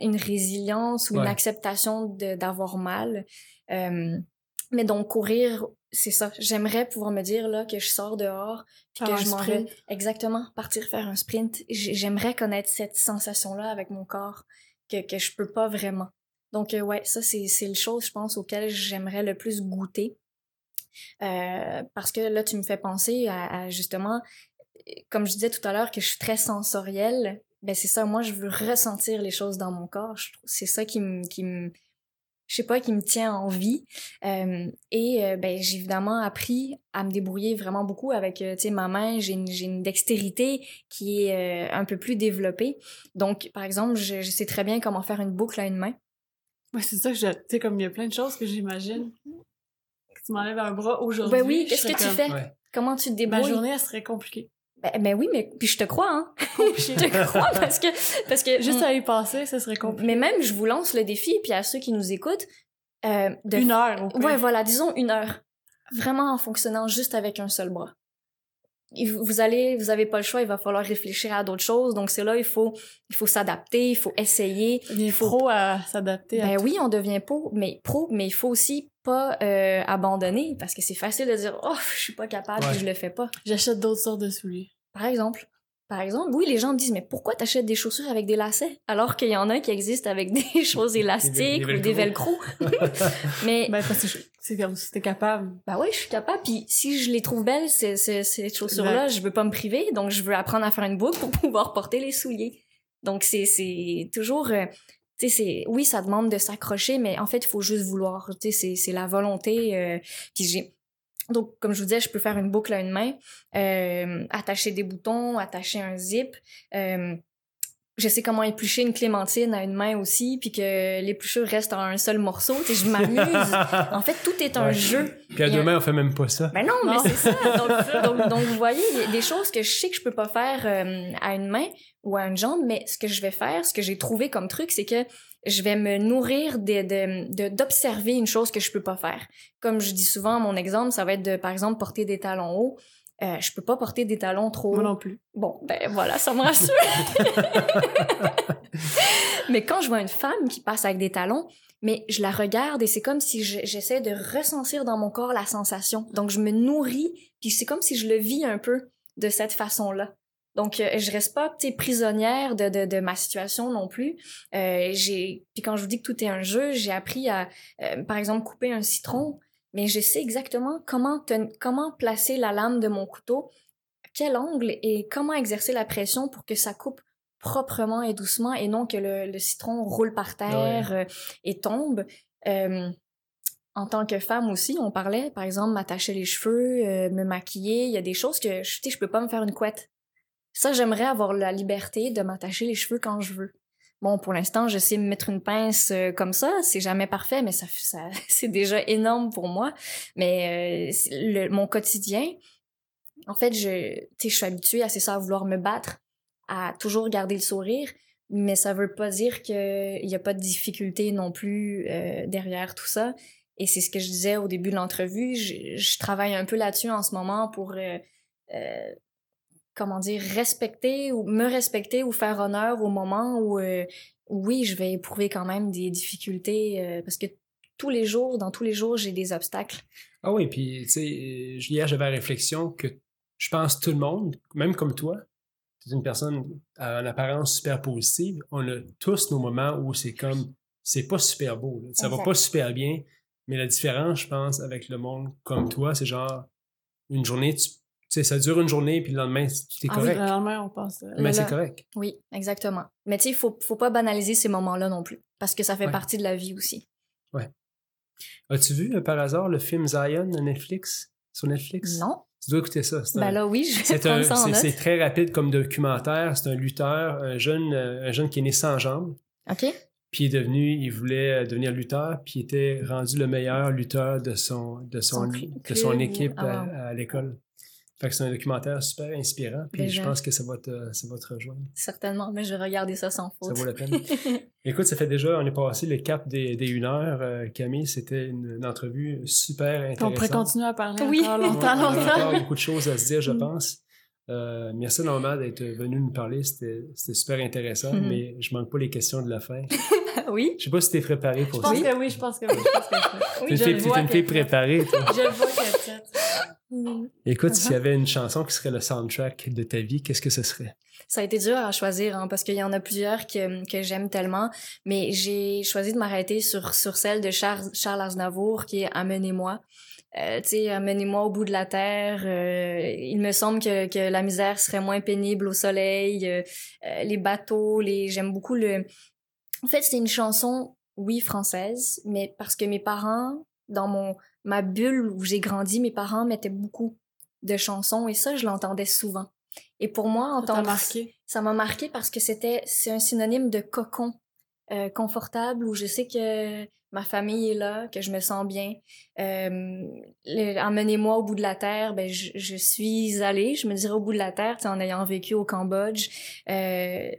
Speaker 4: une résilience ou une acceptation de- d'avoir mal. Euh, mais donc, courir, c'est ça. J'aimerais pouvoir me dire là que je sors dehors, puis que je m'en vais. Exactement, partir faire un sprint. J'ai- J'aimerais connaître cette sensation-là avec mon corps que, que je peux pas vraiment. Donc, euh, ouais, ça, c'est c'est les choses, je pense, auxquelles j'aimerais le plus goûter. Euh, parce que là, tu me fais penser à, à, justement, comme je disais tout à l'heure, que je suis très sensorielle. Ben, c'est ça, moi, je veux ressentir les choses dans mon corps. C'est ça qui me, qui me, je sais pas, qui me tient en vie. Euh, et euh, ben, j'ai évidemment appris à me débrouiller vraiment beaucoup avec, euh, tu sais, ma main. J'ai une, j'ai une dextérité qui est euh, un peu plus développée. Donc, par exemple, je, je sais très bien comment faire une boucle à une main.
Speaker 1: Ouais, c'est ça que je. Tu sais, comme il y a plein de choses que j'imagine. Que tu m'enlèves un bras aujourd'hui.
Speaker 4: Ben oui, qu'est-ce que tu fais?
Speaker 3: Ouais.
Speaker 4: Comment tu te
Speaker 1: Ma
Speaker 4: débrouilles?
Speaker 1: journée, elle serait compliquée.
Speaker 4: Ben, ben oui, mais puis je te crois, hein. je te crois parce que, parce que
Speaker 1: Juste à y passer, ça serait compliqué.
Speaker 4: mais même, je vous lance le défi, puis à ceux qui nous écoutent, euh, de
Speaker 1: Une heure, au.
Speaker 4: Ouais, voilà, disons une heure. Vraiment en fonctionnant juste avec un seul bras. Et Vous allez, vous avez pas le choix, il va falloir réfléchir à d'autres choses. Donc c'est là, il faut, il faut s'adapter, il faut essayer.
Speaker 1: Il
Speaker 4: faut-
Speaker 1: pro à s'adapter
Speaker 4: Ben oui, on devient pro, mais pro, mais il faut aussi pas euh, abandonner parce que c'est facile de dire oh je suis pas capable,
Speaker 3: Ouais.
Speaker 4: je le fais pas.
Speaker 1: J'achète d'autres sortes de souliers.
Speaker 4: Par exemple. Par exemple, oui, les gens me disent, mais pourquoi t'achètes des chaussures avec des lacets? Alors qu'il y en a qui existent avec des choses élastiques
Speaker 3: des
Speaker 4: ou des velcro. mais,
Speaker 1: Ben, parce que je- c'est comme si t'es capable.
Speaker 4: bah oui, je suis capable. Puis si je les trouve belles, ces, ces, ces chaussures-là, je veux pas me priver. Donc, je veux apprendre à faire une boucle pour pouvoir porter les souliers. Donc, c'est, c'est toujours... euh, tu sais, c'est... Oui, ça demande de s'accrocher, mais en fait, il faut juste vouloir. Tu sais, c'est, c'est la volonté. euh, puis j'ai... Donc, comme je vous disais, je peux faire une boucle à une main, euh, attacher des boutons, attacher un zip. euh, je sais comment éplucher une clémentine à une main aussi, puis que l'épluchure reste en un seul morceau. Tu sais, je m'amuse. En fait, tout est un
Speaker 3: Ouais.
Speaker 4: jeu.
Speaker 3: Puis à
Speaker 4: a-
Speaker 3: demain, on fait même pas ça.
Speaker 4: Mais non, mais c'est ça. Donc, donc, donc, vous voyez, il y a des choses que je sais que je peux pas faire euh, à une main ou à une jambe, mais ce que je vais faire, ce que j'ai trouvé comme truc, c'est que je vais me nourrir de, de, de- d'observer une chose que je peux pas faire. Comme je dis souvent, mon exemple, ça va être de, par exemple, porter des talons hauts. Euh, je peux pas porter des talons trop
Speaker 1: Moi non plus.
Speaker 4: Bon, ben voilà, ça me rassure. mais quand je vois une femme qui passe avec des talons, mais je la regarde et c'est comme si je- j'essaie de ressentir dans mon corps la sensation. Donc je me nourris, puis c'est comme si je le vis un peu de cette façon-là. Donc euh, je reste pas prisonnière de, de, de ma situation non plus. Euh, j'ai puis quand je vous dis que tout est un jeu, j'ai appris à euh, par exemple couper un citron, mais je sais exactement comment ten- comment placer la lame de mon couteau quel angle et comment exercer la pression pour que ça coupe proprement et doucement et non que le, le citron roule par terre euh, et tombe. Euh, en tant que femme aussi, on parlait, par exemple, m'attacher les cheveux, euh, me maquiller. Il y a des choses que je, je peux pas me faire une couette. Ça, j'aimerais avoir la liberté de m'attacher les cheveux quand je veux. Bon, pour l'instant, je sais me mettre une pince euh, comme ça. C'est jamais parfait, mais ça, c'est déjà énorme pour moi. Mais euh, mon quotidien, en fait, je, je suis habituée à c'est ça, à vouloir me battre, à toujours garder le sourire, mais ça veut pas dire qu'il y a pas de difficulté non plus euh, derrière tout ça. Et c'est ce que je disais au début de l'entrevue. Je, travaille un peu là-dessus en ce moment pour, comment dire, respecter ou me respecter ou faire honneur au moment où, euh, oui, je vais éprouver quand même des difficultés euh, parce que tous les jours, dans tous les jours, j'ai des obstacles.
Speaker 3: Ah oui, puis tu sais, euh, hier j'avais la réflexion que je pense tout le monde, même comme toi, tu es une personne à une apparence super positive, on a tous nos moments où c'est comme, c'est pas super beau, là. ça va pas super bien, mais la différence, je pense, avec le monde comme toi, c'est genre, une journée, tu sais, ça dure une journée, puis le lendemain, es
Speaker 1: Ah oui,
Speaker 3: correct.
Speaker 1: le lendemain, on pense. euh,
Speaker 3: mais c'est
Speaker 4: là-
Speaker 3: correct.
Speaker 4: Oui, exactement. Mais tu sais, il faut, faut pas banaliser ces moments-là non plus, parce que ça fait
Speaker 3: Ouais.
Speaker 4: partie de la vie aussi.
Speaker 3: As-tu vu euh, par hasard le film Zion de Netflix, sur Netflix?
Speaker 4: Non?
Speaker 3: Tu dois écouter ça. C'est
Speaker 4: Ben
Speaker 3: un-
Speaker 4: là, oui, je vais
Speaker 3: c'est un-
Speaker 4: prendre ça en
Speaker 3: c'est-
Speaker 4: note.
Speaker 3: c'est très rapide comme documentaire. C'est un lutteur, un jeune, euh, un jeune qui est né sans jambes.
Speaker 4: OK?
Speaker 3: Puis il est devenu, il voulait euh, devenir lutteur, puis il était rendu le meilleur lutteur de son, de son, de son équipe
Speaker 4: ah,
Speaker 3: à l'école. Fait que c'est un documentaire super inspirant, puis je pense que ça va te, ça va te rejoindre.
Speaker 4: Certainement, mais je vais regarder ça sans
Speaker 3: Ça
Speaker 4: faute.
Speaker 3: vaut la peine. Écoute, ça fait déjà, on est passé le cap des, des une heure. euh, Camille, c'était une, une entrevue super
Speaker 1: On
Speaker 3: intéressante.
Speaker 1: pourrait continuer à parler
Speaker 4: Oui.
Speaker 1: encore
Speaker 3: Ouais,
Speaker 1: longtemps,
Speaker 3: on a encore beaucoup de choses à se dire, je
Speaker 4: Mm.
Speaker 3: pense. Euh, merci Normand d'être venu nous parler, c'était c'était super intéressant,
Speaker 4: Mhm.
Speaker 3: mais je manque pas les questions de la fin.
Speaker 4: oui?
Speaker 3: Je sais pas si t'es préparé
Speaker 1: Je
Speaker 3: pour
Speaker 1: pense
Speaker 3: ça.
Speaker 1: que oui, je pense que oui. Je pense que oui.
Speaker 3: T'es
Speaker 4: Oui, je
Speaker 3: fille,
Speaker 4: le
Speaker 3: t'es
Speaker 4: vois.
Speaker 3: une fille préparée, toi.
Speaker 1: Je le vois qu'elle est prête.
Speaker 4: Mm.
Speaker 3: Écoute, s'il y
Speaker 4: Uh-huh.
Speaker 3: avait une chanson qui serait le soundtrack de ta vie, qu'est-ce que ce serait?
Speaker 4: Ça a été dur à choisir hein, parce qu'il y en a plusieurs que, que j'aime tellement, mais j'ai choisi de m'arrêter sur, sur celle de Charles, Charles Aznavour qui est Amenez-moi. Euh, tu sais, amenez-moi au bout de la terre. euh, il me semble que, que la misère serait moins pénible au soleil. euh, les bateaux, les j'aime beaucoup le. En fait, c'est une chanson, oui française, mais parce que mes parents, dans mon ma bulle où j'ai grandi, mes parents mettaient beaucoup de chansons et ça, je l'entendais souvent. Et pour moi, en
Speaker 1: Ça marqué?
Speaker 4: m'a marqué parce que c'était c'est un synonyme de cocon euh, confortable où je sais que ma famille est là, que je me sens bien. Euh, Emmenez-moi au bout de la terre, ben je, je suis allée, je me dirais au bout de la terre, en ayant vécu au Cambodge. Euh,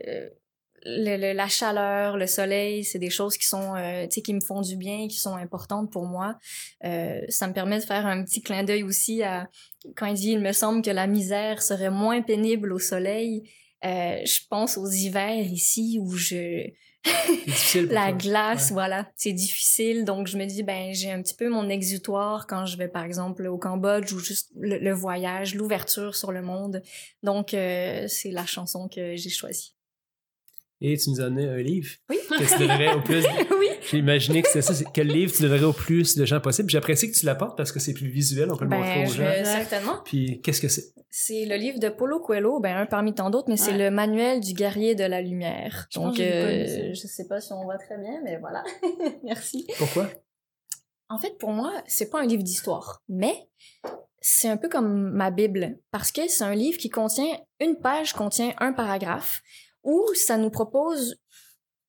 Speaker 4: le- le- la chaleur, le soleil, c'est des choses qui sont, euh, tu sais, qui me font du bien, qui sont importantes pour moi. Euh, ça me permet de faire un petit clin d'œil aussi à quand il dit, il me semble que la misère serait moins pénible au soleil. Euh, je pense aux hivers ici où je la glace,
Speaker 3: Ouais.
Speaker 4: voilà, c'est difficile. Donc je me dis ben j'ai un petit peu mon exutoire quand je vais par exemple au Cambodge ou juste le, le voyage, l'ouverture sur le monde. Donc euh, c'est la chanson que j'ai choisie.
Speaker 3: Et tu nous as donné un livre
Speaker 4: Oui.
Speaker 3: que tu donnerais au plus.
Speaker 4: oui.
Speaker 3: J'ai imaginé que c'était ça. c'est Quel livre tu donnerais au plus de gens possible? J'apprécie que tu l'apportes parce que c'est plus visuel, on peut le montrer
Speaker 4: Ben
Speaker 3: aux
Speaker 4: je
Speaker 3: gens.
Speaker 4: certainement.
Speaker 3: Puis qu'est-ce que c'est?
Speaker 4: C'est le livre de Paulo Coelho, ben un parmi tant d'autres, mais c'est le manuel du guerrier de la lumière.
Speaker 1: Je pense
Speaker 4: Donc euh, je sais pas si on voit très bien, mais voilà. Merci.
Speaker 3: Pourquoi?
Speaker 4: En fait, pour moi, c'est pas un livre d'histoire, mais c'est un peu comme ma Bible, parce que c'est un livre qui contient, une page contient un paragraphe, où ça nous propose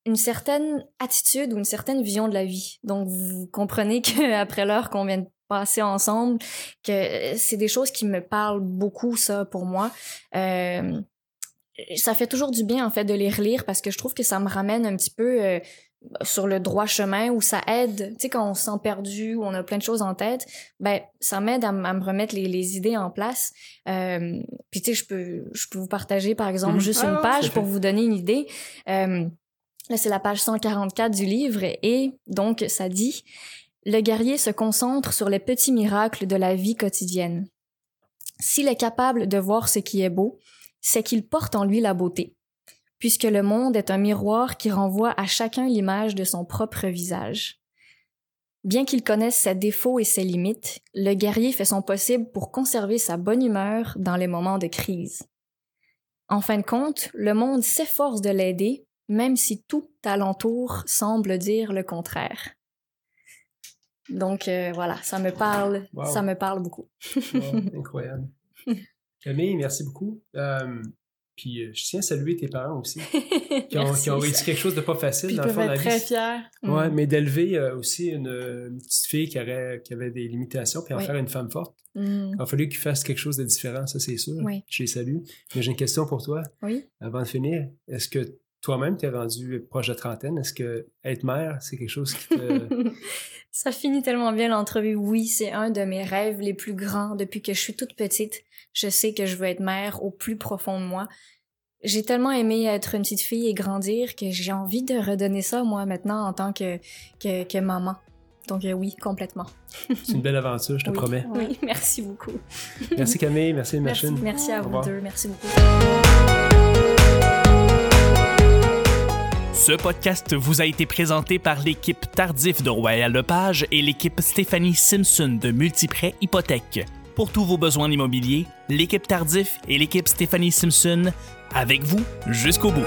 Speaker 4: une certaine attitude ou une certaine vision de la vie. Donc, vous comprenez qu'après l'heure qu'on vient de passer ensemble, que c'est des choses qui me parlent beaucoup, ça, pour moi. Euh, ça fait toujours du bien, en fait, de les relire, parce que je trouve que ça me ramène un petit peu... euh, sur le droit chemin où ça aide, tu sais, quand on se sent perdu, où on a plein de choses en tête, ben, ça m'aide à, me remettre les, les idées en place. Euh, puis, tu sais, je peux, je peux vous partager, par exemple,
Speaker 3: Mhm.
Speaker 4: juste
Speaker 1: Ouais,
Speaker 4: une page pour vous donner une idée. Euh, là, c'est la page 144 du livre et donc, ça dit Le guerrier se concentre sur les petits miracles de la vie quotidienne. S'il est capable de voir ce qui est beau, c'est qu'il porte en lui la beauté puisque le monde est un miroir qui renvoie à chacun l'image de son propre visage. Bien qu'il connaisse ses défauts et ses limites, le guerrier fait son possible pour conserver sa bonne humeur dans les moments de crise. En fin de compte, le monde s'efforce de l'aider, même si tout alentour semble dire le contraire. Donc euh, voilà, ça me parle,
Speaker 3: Wow.
Speaker 4: ça me parle beaucoup.
Speaker 3: Wow, incroyable. Camille, merci beaucoup. Euh, puis euh, je tiens à saluer tes parents aussi, qui ont, qui ont réussi quelque chose de pas facile
Speaker 1: Puis
Speaker 3: dans le fond de la
Speaker 1: être
Speaker 3: vie.
Speaker 1: très fiers.
Speaker 3: Ouais,
Speaker 4: Mm.
Speaker 3: mais d'élever euh, aussi une, une petite fille qui, aurait, qui avait des limitations, puis en
Speaker 4: Oui.
Speaker 3: faire une femme forte.
Speaker 4: Mm.
Speaker 3: Il a fallu qu'il fasse quelque chose de différent, ça c'est sûr.
Speaker 4: Oui.
Speaker 3: Je les salue. Mais j'ai une question pour toi.
Speaker 4: Oui.
Speaker 3: Avant de finir, est-ce que toi-même t'es rendu proche de trentaine? Est-ce que être mère, c'est quelque chose qui te...
Speaker 4: Ça finit tellement bien l'entrevue. Oui, c'est un de mes rêves les plus grands depuis que je suis toute petite. Je sais que je veux être mère au plus profond de moi. J'ai tellement aimé être une petite fille et grandir que j'ai envie de redonner ça moi maintenant en tant que, que, que maman. Donc euh, oui, complètement.
Speaker 3: c'est une belle aventure, je te
Speaker 4: Oui.
Speaker 3: promets.
Speaker 4: Oui, merci beaucoup.
Speaker 3: Merci Camille, merci
Speaker 1: Merci.
Speaker 3: Machine.
Speaker 4: Merci à
Speaker 3: Au
Speaker 4: vous deux. Merci beaucoup.
Speaker 2: Ce podcast vous a été présenté par l'équipe Tardif de Royal Lepage et l'équipe Stéphanie Simpson de Multiprêt Hypothèque. Pour tous vos besoins immobiliers, l'équipe Tardif et l'équipe Stéphanie Simpson avec vous jusqu'au bout.